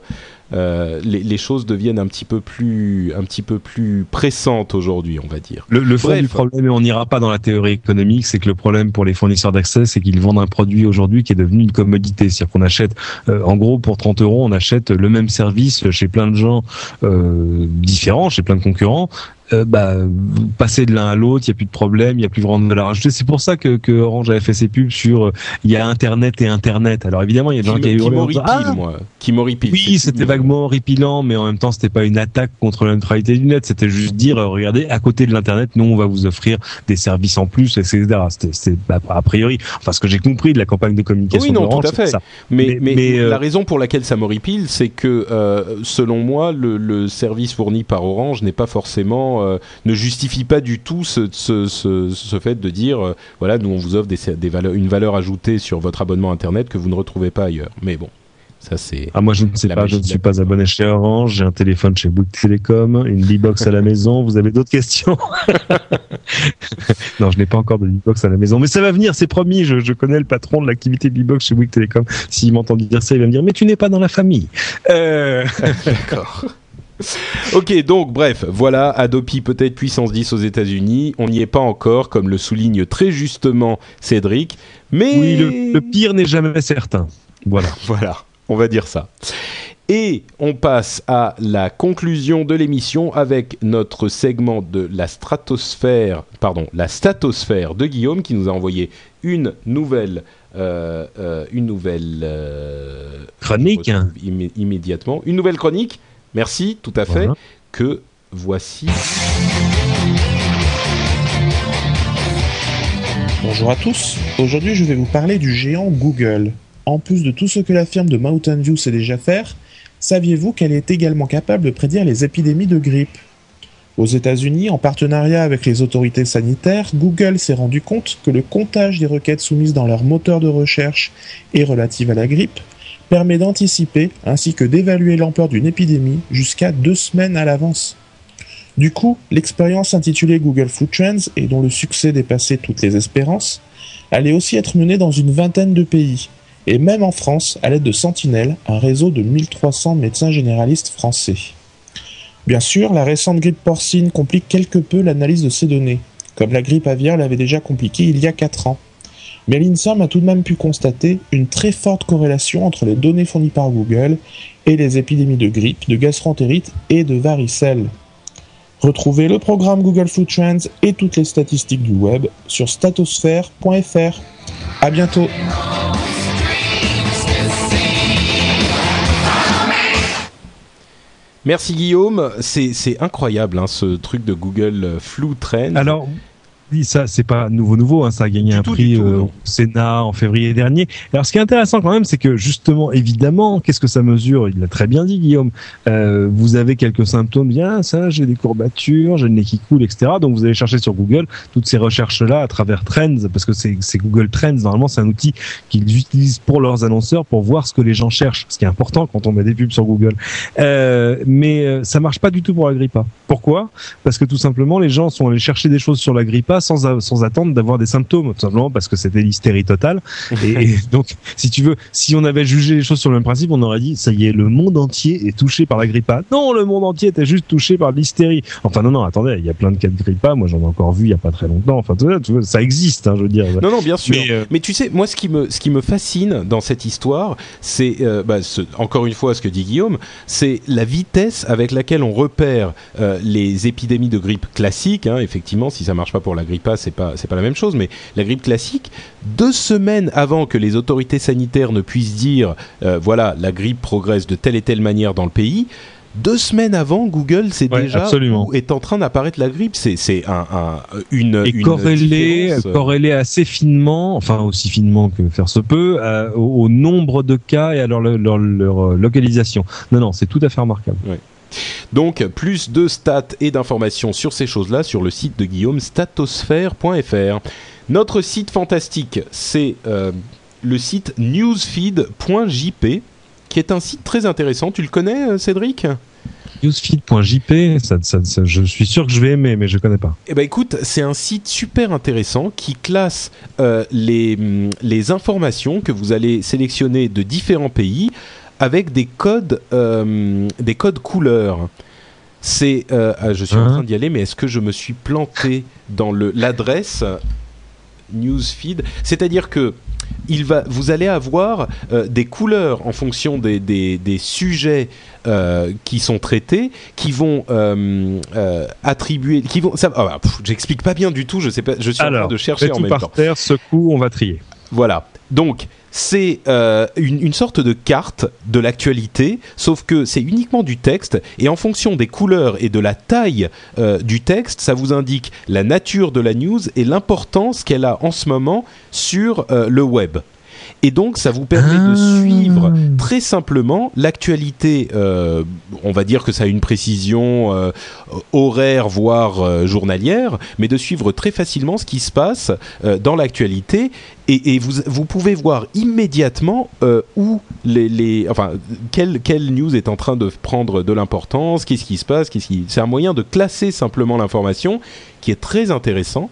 Euh, les, choses deviennent un petit peu plus, un petit peu plus pressantes aujourd'hui, on va dire. Le, le fond du problème, et on n'ira pas dans la théorie économique, c'est que le problème pour les fournisseurs d'accès, c'est qu'ils vendent un produit aujourd'hui qui est devenu une commodité. C'est-à-dire qu'on achète, euh, en gros, pour 30 euros, on achète le même service chez plein de gens euh, différents, chez plein de concurrents, euh, bah, passer de l'un à l'autre, il y a plus de problème, il y a plus vraiment de valeur ajoutée. C'est pour ça que, que Orange avait fait ses pubs sur euh, il y a Internet et Internet. Alors évidemment, il y a des gens qui, qui hurlé ah moi, qui Oui, c'était vaguement horripilant, mais en même temps, c'était pas une attaque contre la neutralité du net. C'était juste dire, euh, regardez, à côté de l'internet, nous, on va vous offrir des services en plus, etc. C'était bah, a priori, enfin ce que j'ai compris de la campagne de communication. Oui, non, tout à fait. Ça. Mais, mais, la raison pour laquelle ça m'horripile, c'est que selon moi, le, le service fourni par Orange n'est pas forcément euh, ne justifie pas du tout ce, fait de dire euh, voilà nous on vous offre des, valeurs, une valeur ajoutée sur votre abonnement internet que vous ne retrouvez pas ailleurs. Mais bon, Ça c'est. Ah moi je ne sais pas, je ne suis pas abonné chez Orange, j'ai un téléphone chez Bouygues Télécom, une B-box à la maison. Vous avez d'autres questions? [LAUGHS] Non, je n'ai pas encore de B-box à la maison, mais ça va venir, c'est promis. Je, je, connais le patron de l'activité B-box chez Bouygues Télécom. S'il m'entend dire ça, il va me dire mais tu n'es pas dans la famille. Euh... [LAUGHS] D'accord. Ok, donc bref, voilà, Adopi peut-être puissance 10 aux États-Unis. On n'y est pas encore, comme le souligne très justement Cédric. Mais oui, le, le pire n'est jamais certain. Voilà. [LAUGHS] voilà, on va dire ça. Et on passe à la conclusion de l'émission avec notre segment de la stratosphère, pardon, la statosphère de Guillaume qui nous a envoyé une nouvelle, euh, euh, une nouvelle euh, chronique immé immédiatement, une nouvelle chronique. Merci, tout à fait. Voilà. Que voici. Bonjour à tous. Aujourd'hui, je vais vous parler du géant Google. En plus de tout ce que la firme de Mountain View sait déjà faire, saviez-vous qu'elle est également capable de prédire les épidémies de grippe? Aux États-Unis, en partenariat avec les autorités sanitaires, Google s'est rendu compte que le comptage des requêtes soumises dans leur moteur de recherche et relatives à la grippe permet d'anticiper ainsi que d'évaluer l'ampleur d'une épidémie jusqu'à deux semaines à l'avance. Du coup, l'expérience intitulée Google Food Trends et dont le succès dépassait toutes les espérances, allait aussi être menée dans une vingtaine de pays, et même en France à l'aide de Sentinelle, un réseau de 1300 médecins généralistes français. Bien sûr, la récente grippe porcine complique quelque peu l'analyse de ces données, comme la grippe aviaire l'avait déjà compliqué il y a 4 ans. Mais l'INSERM a tout de même pu constater une très forte corrélation entre les données fournies par Google et les épidémies de grippe, de gastroentérite et de varicelle. Retrouvez le programme Google Food Trends et toutes les statistiques du web sur statosphère.fr. À bientôt! Merci Guillaume, c'est incroyable hein, ce truc de Google Flu Trends. Alors oui, ça c'est pas nouveau nouveau, hein, ça a gagné Du un tout, prix tout, euh, au Sénat en février dernier. Alors ce qui est intéressant quand même, c'est que justement, évidemment, qu'est-ce que ça mesure? Il l'a très bien dit Guillaume. Euh, vous avez quelques symptômes, bien ça, j'ai des courbatures, j'ai le nez qui coule, etc. Donc vous allez chercher sur Google toutes ces recherches-là à travers Trends, parce que c'est Google Trends. Normalement, c'est un outil qu'ils utilisent pour leurs annonceurs pour voir ce que les gens cherchent, ce qui est important quand on met des pubs sur Google. Euh, mais euh, ça marche pas du tout pour la grippa. Pourquoi? Parce que tout simplement, les gens sont allés chercher des choses sur la sans, a- sans attendre d'avoir des symptômes, tout simplement parce que c'était l'hystérie totale. [LAUGHS] Et, et donc, si tu veux, si on avait jugé les choses sur le même principe, on aurait dit, ça y est, le monde entier est touché par la grippa. Non, le monde entier était juste touché par l'hystérie. Enfin, non, non, attendez, il y a plein de cas de grippa. Moi, j'en ai encore vu il y a pas très longtemps. Enfin, tu vois, ça existe, hein, je veux dire. Non, non, bien sûr. Mais, euh, Mais tu sais, moi, ce qui me, ce qui me fascine dans cette histoire, c'est, euh, bah, ce- encore une fois, ce que dit Guillaume, c'est la vitesse avec laquelle on repère euh, les épidémies de grippe classique. Hein, effectivement, si ça marche pas pour la grippe A, c'est pas, c'est pas la même chose. Mais la grippe classique, deux semaines avant que les autorités sanitaires ne puissent dire, euh, voilà, la grippe progresse de telle et telle manière dans le pays. Deux semaines avant, Google Ouais, déjà absolument. où est en train d'apparaître la grippe. C'est, c'est un, un- une, et une corrélé, euh, corrélé assez finement, enfin aussi finement que faire se peut, euh, au, au nombre de cas et à leur, leur, leur, localisation. Non, non, c'est tout à fait remarquable. Donc, plus de stats et d'informations sur ces choses-là sur le site de Guillaume, statosphère.fr. Notre site fantastique, c'est euh, le site newsfeed.jp, qui est un site très intéressant. Tu le connais, euh, Cédric? Newsfeed.jp, ça, ça, ça, je suis sûr que je vais aimer, mais je connais pas. Eh ben écoute, c'est un site super intéressant qui classe euh, les, les informations que vous allez sélectionner de différents pays avec des codes, euh, des codes couleurs. C'est, euh, ah, je suis en Hein train d'y aller, mais est-ce que je me suis planté dans le l'adresse newsfeed? C'est-à-dire que il va, vous allez avoir euh, des couleurs en fonction des, des, des sujets euh, qui sont traités, qui vont euh, attribuer, qui vont. Ça, ah bah, j'explique pas bien du tout. Je sais pas. Je suis en train de chercher en même par temps. terre, secoue, on va trier. Voilà. Donc, c'est euh, une, une sorte de carte de l'actualité, sauf que c'est uniquement du texte, et en fonction des couleurs et de la taille euh, du texte, ça vous indique la nature de la news et l'importance qu'elle a en ce moment sur euh, le web. Et donc, ça vous permet de Ah. suivre très simplement l'actualité. euh, on va dire que ça a une précision euh, horaire, voire euh, journalière, mais de suivre très facilement ce qui se passe dans l'actualité et, vous, vous pouvez voir immédiatement euh, où les, les, enfin, quelle, quelle news est en train de prendre de l'importance, qu'est-ce qui se passe, qu'est-ce qui... c'est un moyen de classer simplement l'information qui est très intéressant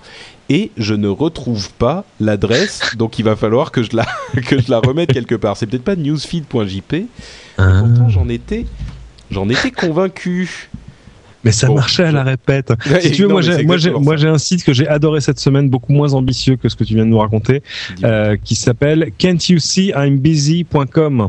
et je ne retrouve pas l'adresse, [LAUGHS] donc il va falloir que je la, [LAUGHS] que je la remette quelque part. C'est peut-être pas newsfeed.jp, ah. pourtant j'en étais, j'en étais convaincu. Mais ça marchait à la répète. [LAUGHS] si tu veux, moi j'ai, moi j'ai, moi j'ai un site que j'ai adoré cette semaine, beaucoup moins ambitieux que ce que tu viens de nous raconter, euh, qui s'appelle can'tyousee-I'm-busy.com.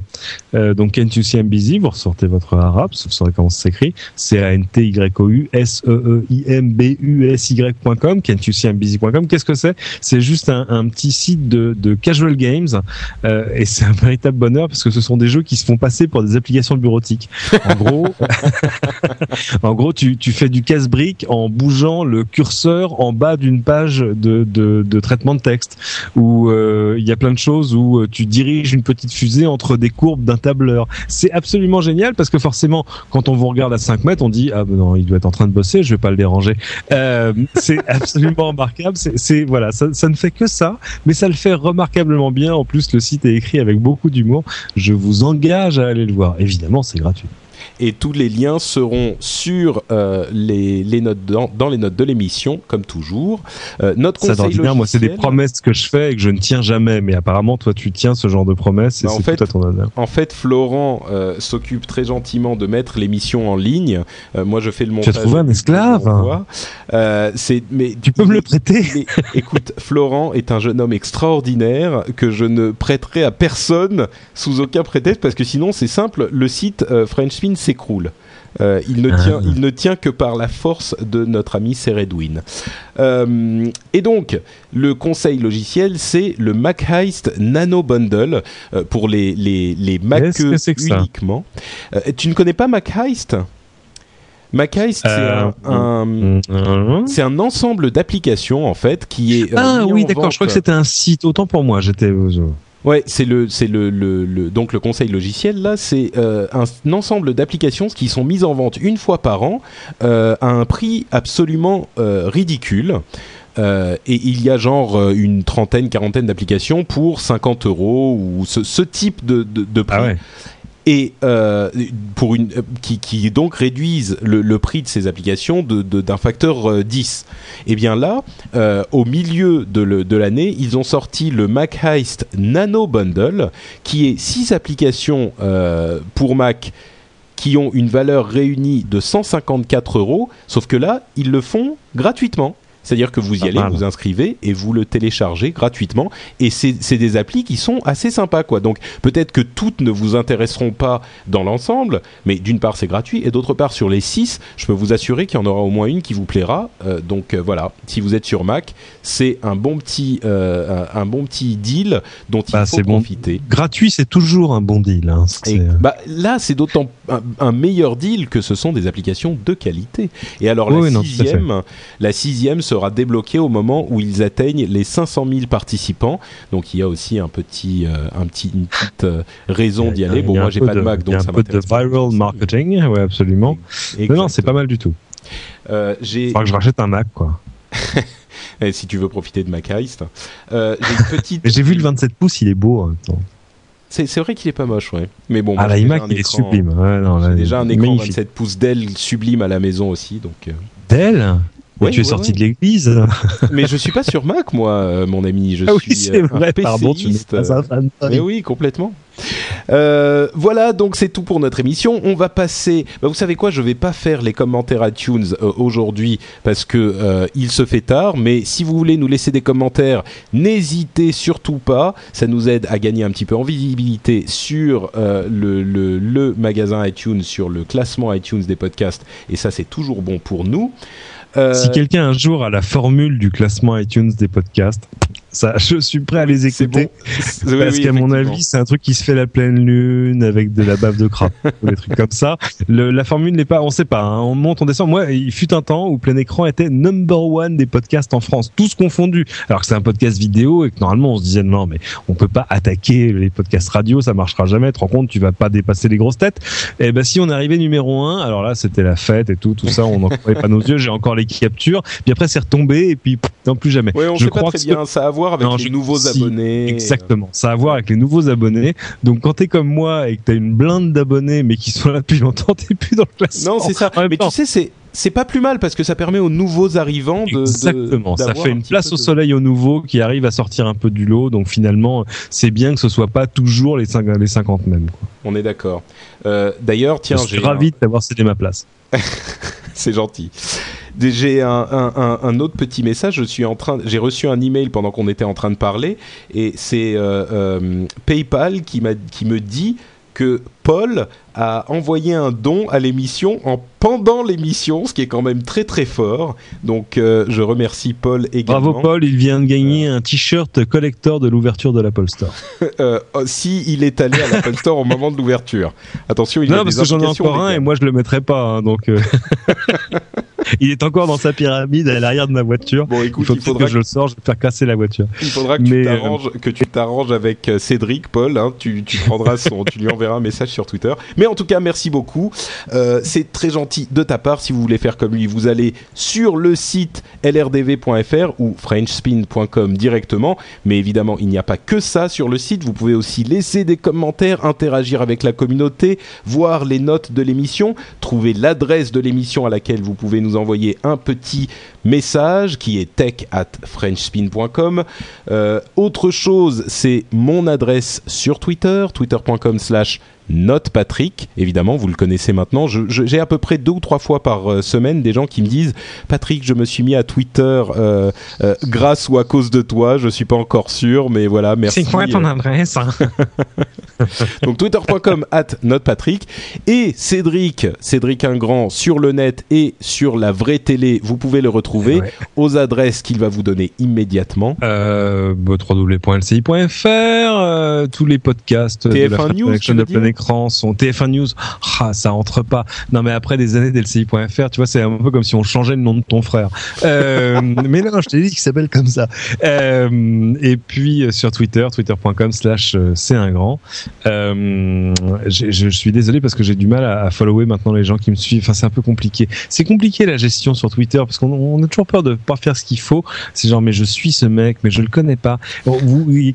Euh, donc Can't You See I'm Busy, vous ressortez votre arabe, vous saurez comment ça s'écrit. C A N T Y O U S E E I M B U S Y.com. Can't You See I'm Busy.com. Qu'est-ce que c'est? C'est juste un, un, petit site de, de casual games euh, et c'est un véritable bonheur parce que ce sont des jeux qui se font passer pour des applications bureautiques. En gros, [LAUGHS] [LAUGHS] en gros, tu tu, fais du casse-brique en bougeant le curseur en bas d'une page de, traitement de texte, où euh, il y a plein de choses où euh, tu diriges une petite fusée entre des courbes d'un tableur. C'est absolument génial parce que forcément, quand on vous regarde à 5 mètres, on dit ah ben non, il doit être en train de bosser, je vais pas le déranger. Euh, c'est [LAUGHS] absolument remarquable. C'est voilà, ça ne fait que ça, mais ça le fait remarquablement bien. En plus, le site est écrit avec beaucoup d'humour. Je vous engage à aller le voir. Évidemment, c'est gratuit et tous les liens seront sur euh, les, les, notes dans, dans, les notes de l'émission comme toujours. Euh, notre conseil logiciel, moi c'est des promesses que je fais et que je ne tiens jamais, mais apparemment toi tu tiens ce genre de promesses et bah, c'est tout à ton honneur. En fait, Florent euh, s'occupe très gentiment de mettre l'émission en ligne. Euh, moi je fais le montage. Tu as trouvé un esclave C'est mais tu peux me le prêter. écoute, Florent est un jeune homme extraordinaire que je ne prêterai à personne sous aucun prétexte parce que sinon c'est simple, le site Frenchspin s'écroule. Euh, il, ne tient, ah. il ne tient que par la force de notre ami Seredwin. Euh, et donc, le conseil logiciel, c'est le Mac Heist Nano Bundle euh, pour les, les, les Mac uniquement. tu ne connais pas Mac Heist? Mac Heist, c'est un, c'est un ensemble d'applications en fait qui est. ah oui, d'accord. Je crois que c'était un site. Autant pour moi, j'étais. Ouais, c'est le, c'est le, le, donc le conseil logiciel là, c'est euh, un, ensemble d'applications qui sont mises en vente une fois par an euh, à un prix absolument euh, ridicule. et il y a genre une trentaine, quarantaine d'applications pour 50 euros ou ce, type de, de, de prix. Ah ouais et euh, pour euh, qui, donc réduisent le, prix de ces applications d'un de, facteur 10. Et bien là, euh, au milieu de, l'année, ils ont sorti le Mac Heist Nano Bundle, qui est six applications euh, pour Mac qui ont une valeur réunie de 154 euros, sauf que là, ils le font gratuitement. C'est-à-dire que vous y allez, vous inscrivez et vous le téléchargez gratuitement. Et c'est des applis qui sont assez sympas, quoi. Donc peut-être que toutes ne vous intéresseront pas dans l'ensemble, mais d'une part c'est gratuit et d'autre part sur les six, je peux vous assurer qu'il y en aura au moins une qui vous plaira. Euh, donc euh, voilà, si vous êtes sur Mac, c'est un bon petit euh, un, bon petit deal dont il bah, faut profiter. Gratuit, c'est toujours un bon deal. Hein. bah, là, c'est d'autant un, meilleur deal que ce sont des applications de qualité. Et alors la sixième, la sixième sera débloqué au moment où ils atteignent les 500 000 participants. Donc il y a aussi un petit, euh, un petit, une petite euh, raison d'y aller. Bon, moi j'ai pas de, Mac, donc y a un peu de viral marketing, ouais, absolument. Mais non, c'est pas mal du tout. Euh, j'ai. que je rachète un Mac, quoi. [LAUGHS] si tu veux profiter de Mac Heist. Euh, j'ai petite. vu le 27 pouces, il est beau. Hein, c'est vrai qu'il est pas moche, ouais. Mais bon, ah, l'iMac, il est sublime. Ouais, j'ai déjà un écran 27 pouces Dell sublime à la maison aussi, donc. Dell Ouais, tu es sorti de l'église. [LAUGHS] Mais je suis pas sur Mac, moi, euh, mon ami. Je ah suis c'est euh, vrai, pardon, tu pas un fan. Mais oui, complètement. Euh, voilà, donc c'est tout pour notre émission. On va passer. Bah, vous savez quoi Je vais pas faire les commentaires iTunes euh, aujourd'hui parce que euh, il se fait tard. Mais si vous voulez nous laisser des commentaires, n'hésitez surtout pas. Ça nous aide à gagner un petit peu en visibilité sur le, le, le magasin iTunes, sur le classement iTunes des podcasts. Et ça, c'est toujours bon pour nous. Euh, si quelqu'un un jour a la formule du classement iTunes des podcasts, ça, je suis prêt à les écouter. parce qu'à mon avis, c'est un truc qui se fait la pleine lune avec de la bave de crabe, [LAUGHS] des trucs comme ça. Le, la formule n'est pas, on sait pas. Hein. on monte, on descend. Moi, il fut un temps où Plein Écran était number one des podcasts en France, tous confondus. Alors que c'est un podcast vidéo et que normalement on se disait non, mais on peut pas attaquer les podcasts radio, ça marchera jamais. Tu te rends compte, tu vas pas dépasser les grosses têtes. Et eh ben si on arrivait numéro un, alors là c'était la fête et tout, tout ça, on n'en croyait pas nos yeux. J'ai encore les captures. Puis après c'est retombé et puis non plus jamais. Ouais, on je sait crois pas très bien. Ça a à voir voir avec les nouveaux abonnés. Exactement, ça a à voir avec les nouveaux abonnés. Donc quand t'es comme moi et que t'as une blinde d'abonnés mais qui sont là depuis longtemps, [LAUGHS] t'es plus dans le classement. Non, c'est ça. Mais tu sais, c'est c'est pas plus mal parce que ça permet aux nouveaux arrivants de. Exactement, ça fait une place au soleil aux nouveaux qui arrivent à sortir un peu du lot. Donc finalement, c'est bien que ce soit pas toujours les, 50, les 50 mêmes. Quoi. On est d'accord. Euh, D'ailleurs, tiens, j'ai. ravi d'avoir cédé ma place. [LAUGHS] c'est gentil. J'ai un, un, un, autre petit message. Je suis en train, j'ai reçu un email pendant qu'on était en train de parler, et c'est euh, euh, PayPal qui m'a qui me dit que Paul a envoyé un don à l'émission en pendant l'émission, ce qui est quand même très très fort. Donc euh, je remercie Paul également. Bravo Paul, il vient de gagner un t-shirt collector de l'ouverture de l'Apple Store. [LAUGHS] euh, oh, si il est allé à l'Apple Store au moment de l'ouverture. Attention, il non, a parce que j'en ai encore un et moi je le mettrai pas, hein, donc. [LAUGHS] Euh... il est encore dans sa pyramide à l'arrière de ma voiture. Bon, écoute, il, faut il faudra que, je le sors, je vais faire casser la voiture. Il faudra que Mais, tu t'arranges, tu t'arranges avec euh, Cédric, Paul. Hein, tu, tu prendras son, tu lui enverras un message sur Twitter. Mais en tout cas, merci beaucoup. Euh, c'est très gentil de ta part. Si vous voulez faire comme lui, vous allez sur le site lrdv.fr ou frenchspin.com directement. Mais évidemment, il n'y a pas que ça sur le site. Vous pouvez aussi laisser des commentaires, interagir avec la communauté, voir les notes de l'émission, trouver l'adresse de l'émission à laquelle vous pouvez nous envoyer un petit message qui est tech at frenchspin.com. Euh, autre chose, c'est mon adresse sur Twitter, twitter.com slash NotePatrick, évidemment, vous le connaissez maintenant. J'ai à peu près deux ou trois fois par euh, semaine des gens qui me disent Patrick, je me suis mis à Twitter euh, euh, grâce ou à cause de toi. Je suis pas encore sûr, mais voilà, merci. C'est quoi ton adresse hein [LAUGHS] Donc twitter.com [LAUGHS] at notepatrick et Cédric, Cédric Ingrand sur le net et sur la vraie télé, vous pouvez le retrouver Ouais. aux adresses qu'il va vous donner immédiatement. euh, www.lci.fr, tous les podcasts de TF1 la French News, de écran sont TF1 News. Ah, ça entre pas. Non, mais après des années d'LCI.fr, tu vois, c'est un peu comme si on changeait le nom de ton frère. Euh, [LAUGHS] mais non, je t'ai dit qu'il s'appelle comme ça. Euh, et puis euh, sur Twitter, twitter.com slash c'est un grand. Euh, je suis désolé parce que j'ai du mal à, à follower maintenant les gens qui me suivent. Enfin, c'est un peu compliqué. C'est compliqué la gestion sur Twitter parce qu'on on a toujours peur de pas faire ce qu'il faut. C'est genre, mais je suis ce mec, mais je le connais pas.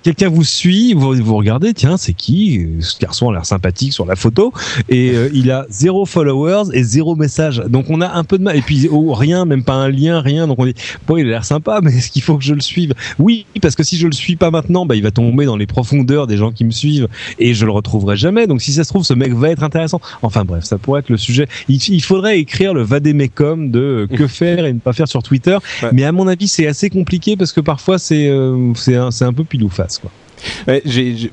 Quelqu'un vous suit, vous, vous regardez, tiens, c'est qui? Ce garçon a l'air sympathique sur la photo et euh, il a zéro followers et zéro message. Donc on a un peu de mal. Et puis oh, rien, même pas un lien, rien. Donc on dit, bon, il a l'air sympa, mais [LAUGHS] est-ce qu'il faut que je le suive? Oui, parce que si je le suis pas maintenant, bah, il va tomber dans les profondeurs des gens qui me suivent et je le retrouverai jamais. Donc si ça se trouve, ce mec va être intéressant. Enfin bref, ça pourrait être le sujet. Il, il faudrait écrire le vadémécum de euh, que [LAUGHS] faire et ne pas faire sur Twitter. Ouais. Mais à mon avis, c'est assez compliqué parce que parfois c'est euh, c'est un, c'est un peu pile ou face quoi. Ouais,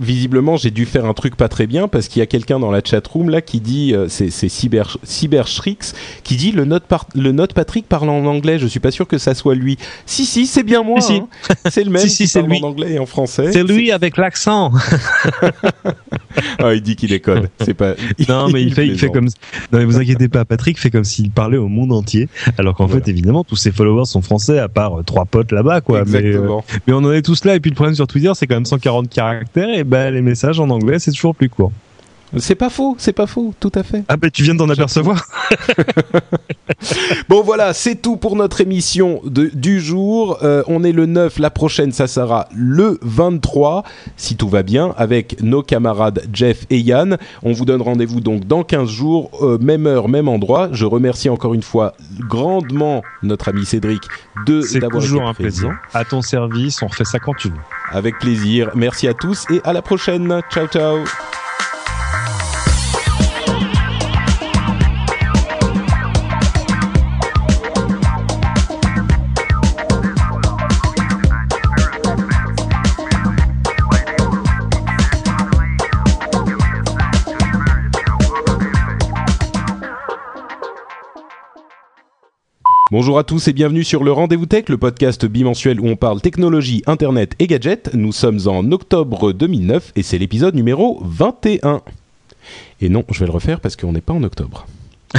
visiblement, j'ai dû faire un truc pas très bien parce qu'il y a quelqu'un dans la chatroom là qui dit, euh, c'est c'est Cyber Cybershrix qui dit le note par- le note Patrick parle en anglais. Je suis pas sûr que ça soit lui. Si si, c'est bien moi. Si, si. hein. C'est le [LAUGHS] même Si, si, c'est lui. en anglais et en français. C'est lui avec l'accent. [LAUGHS] Ah, il dit qu'il déconne. C'est pas. Non, mais il fait, il fait comme. Non, mais vous inquiétez pas, Patrick fait comme s'il parlait au monde entier, alors qu'en Voilà. fait, évidemment, tous ses followers sont français, à part euh, trois potes là-bas, quoi. Mais, euh, Exactement. mais on en est tous là. Et puis le problème sur Twitter, c'est quand même 140 caractères, et ben les messages en anglais, c'est toujours plus court. C'est pas faux, c'est pas faux, tout à fait. Ah ben tu viens d'en apercevoir. [LAUGHS] Bon voilà, c'est tout pour notre émission de, du jour. Euh, on est le 9, la prochaine ça sera le 23, si tout va bien, avec nos camarades Jeff et Yann. On vous donne rendez-vous donc dans 15 jours, euh, même heure, même endroit. Je remercie encore une fois grandement notre ami Cédric de C'est d'avoir toujours été un présent. plaisir. À ton service, on refait ça quand tu veux. Avec plaisir. Merci à tous et à la prochaine. Ciao ciao. Bonjour à tous et bienvenue sur le Rendez-vous Tech, le podcast bimensuel où on parle technologie, internet et gadgets. Nous sommes en octobre 2009 et c'est l'épisode numéro 21. Et non, je vais le refaire parce qu'on n'est pas en octobre. [LAUGHS]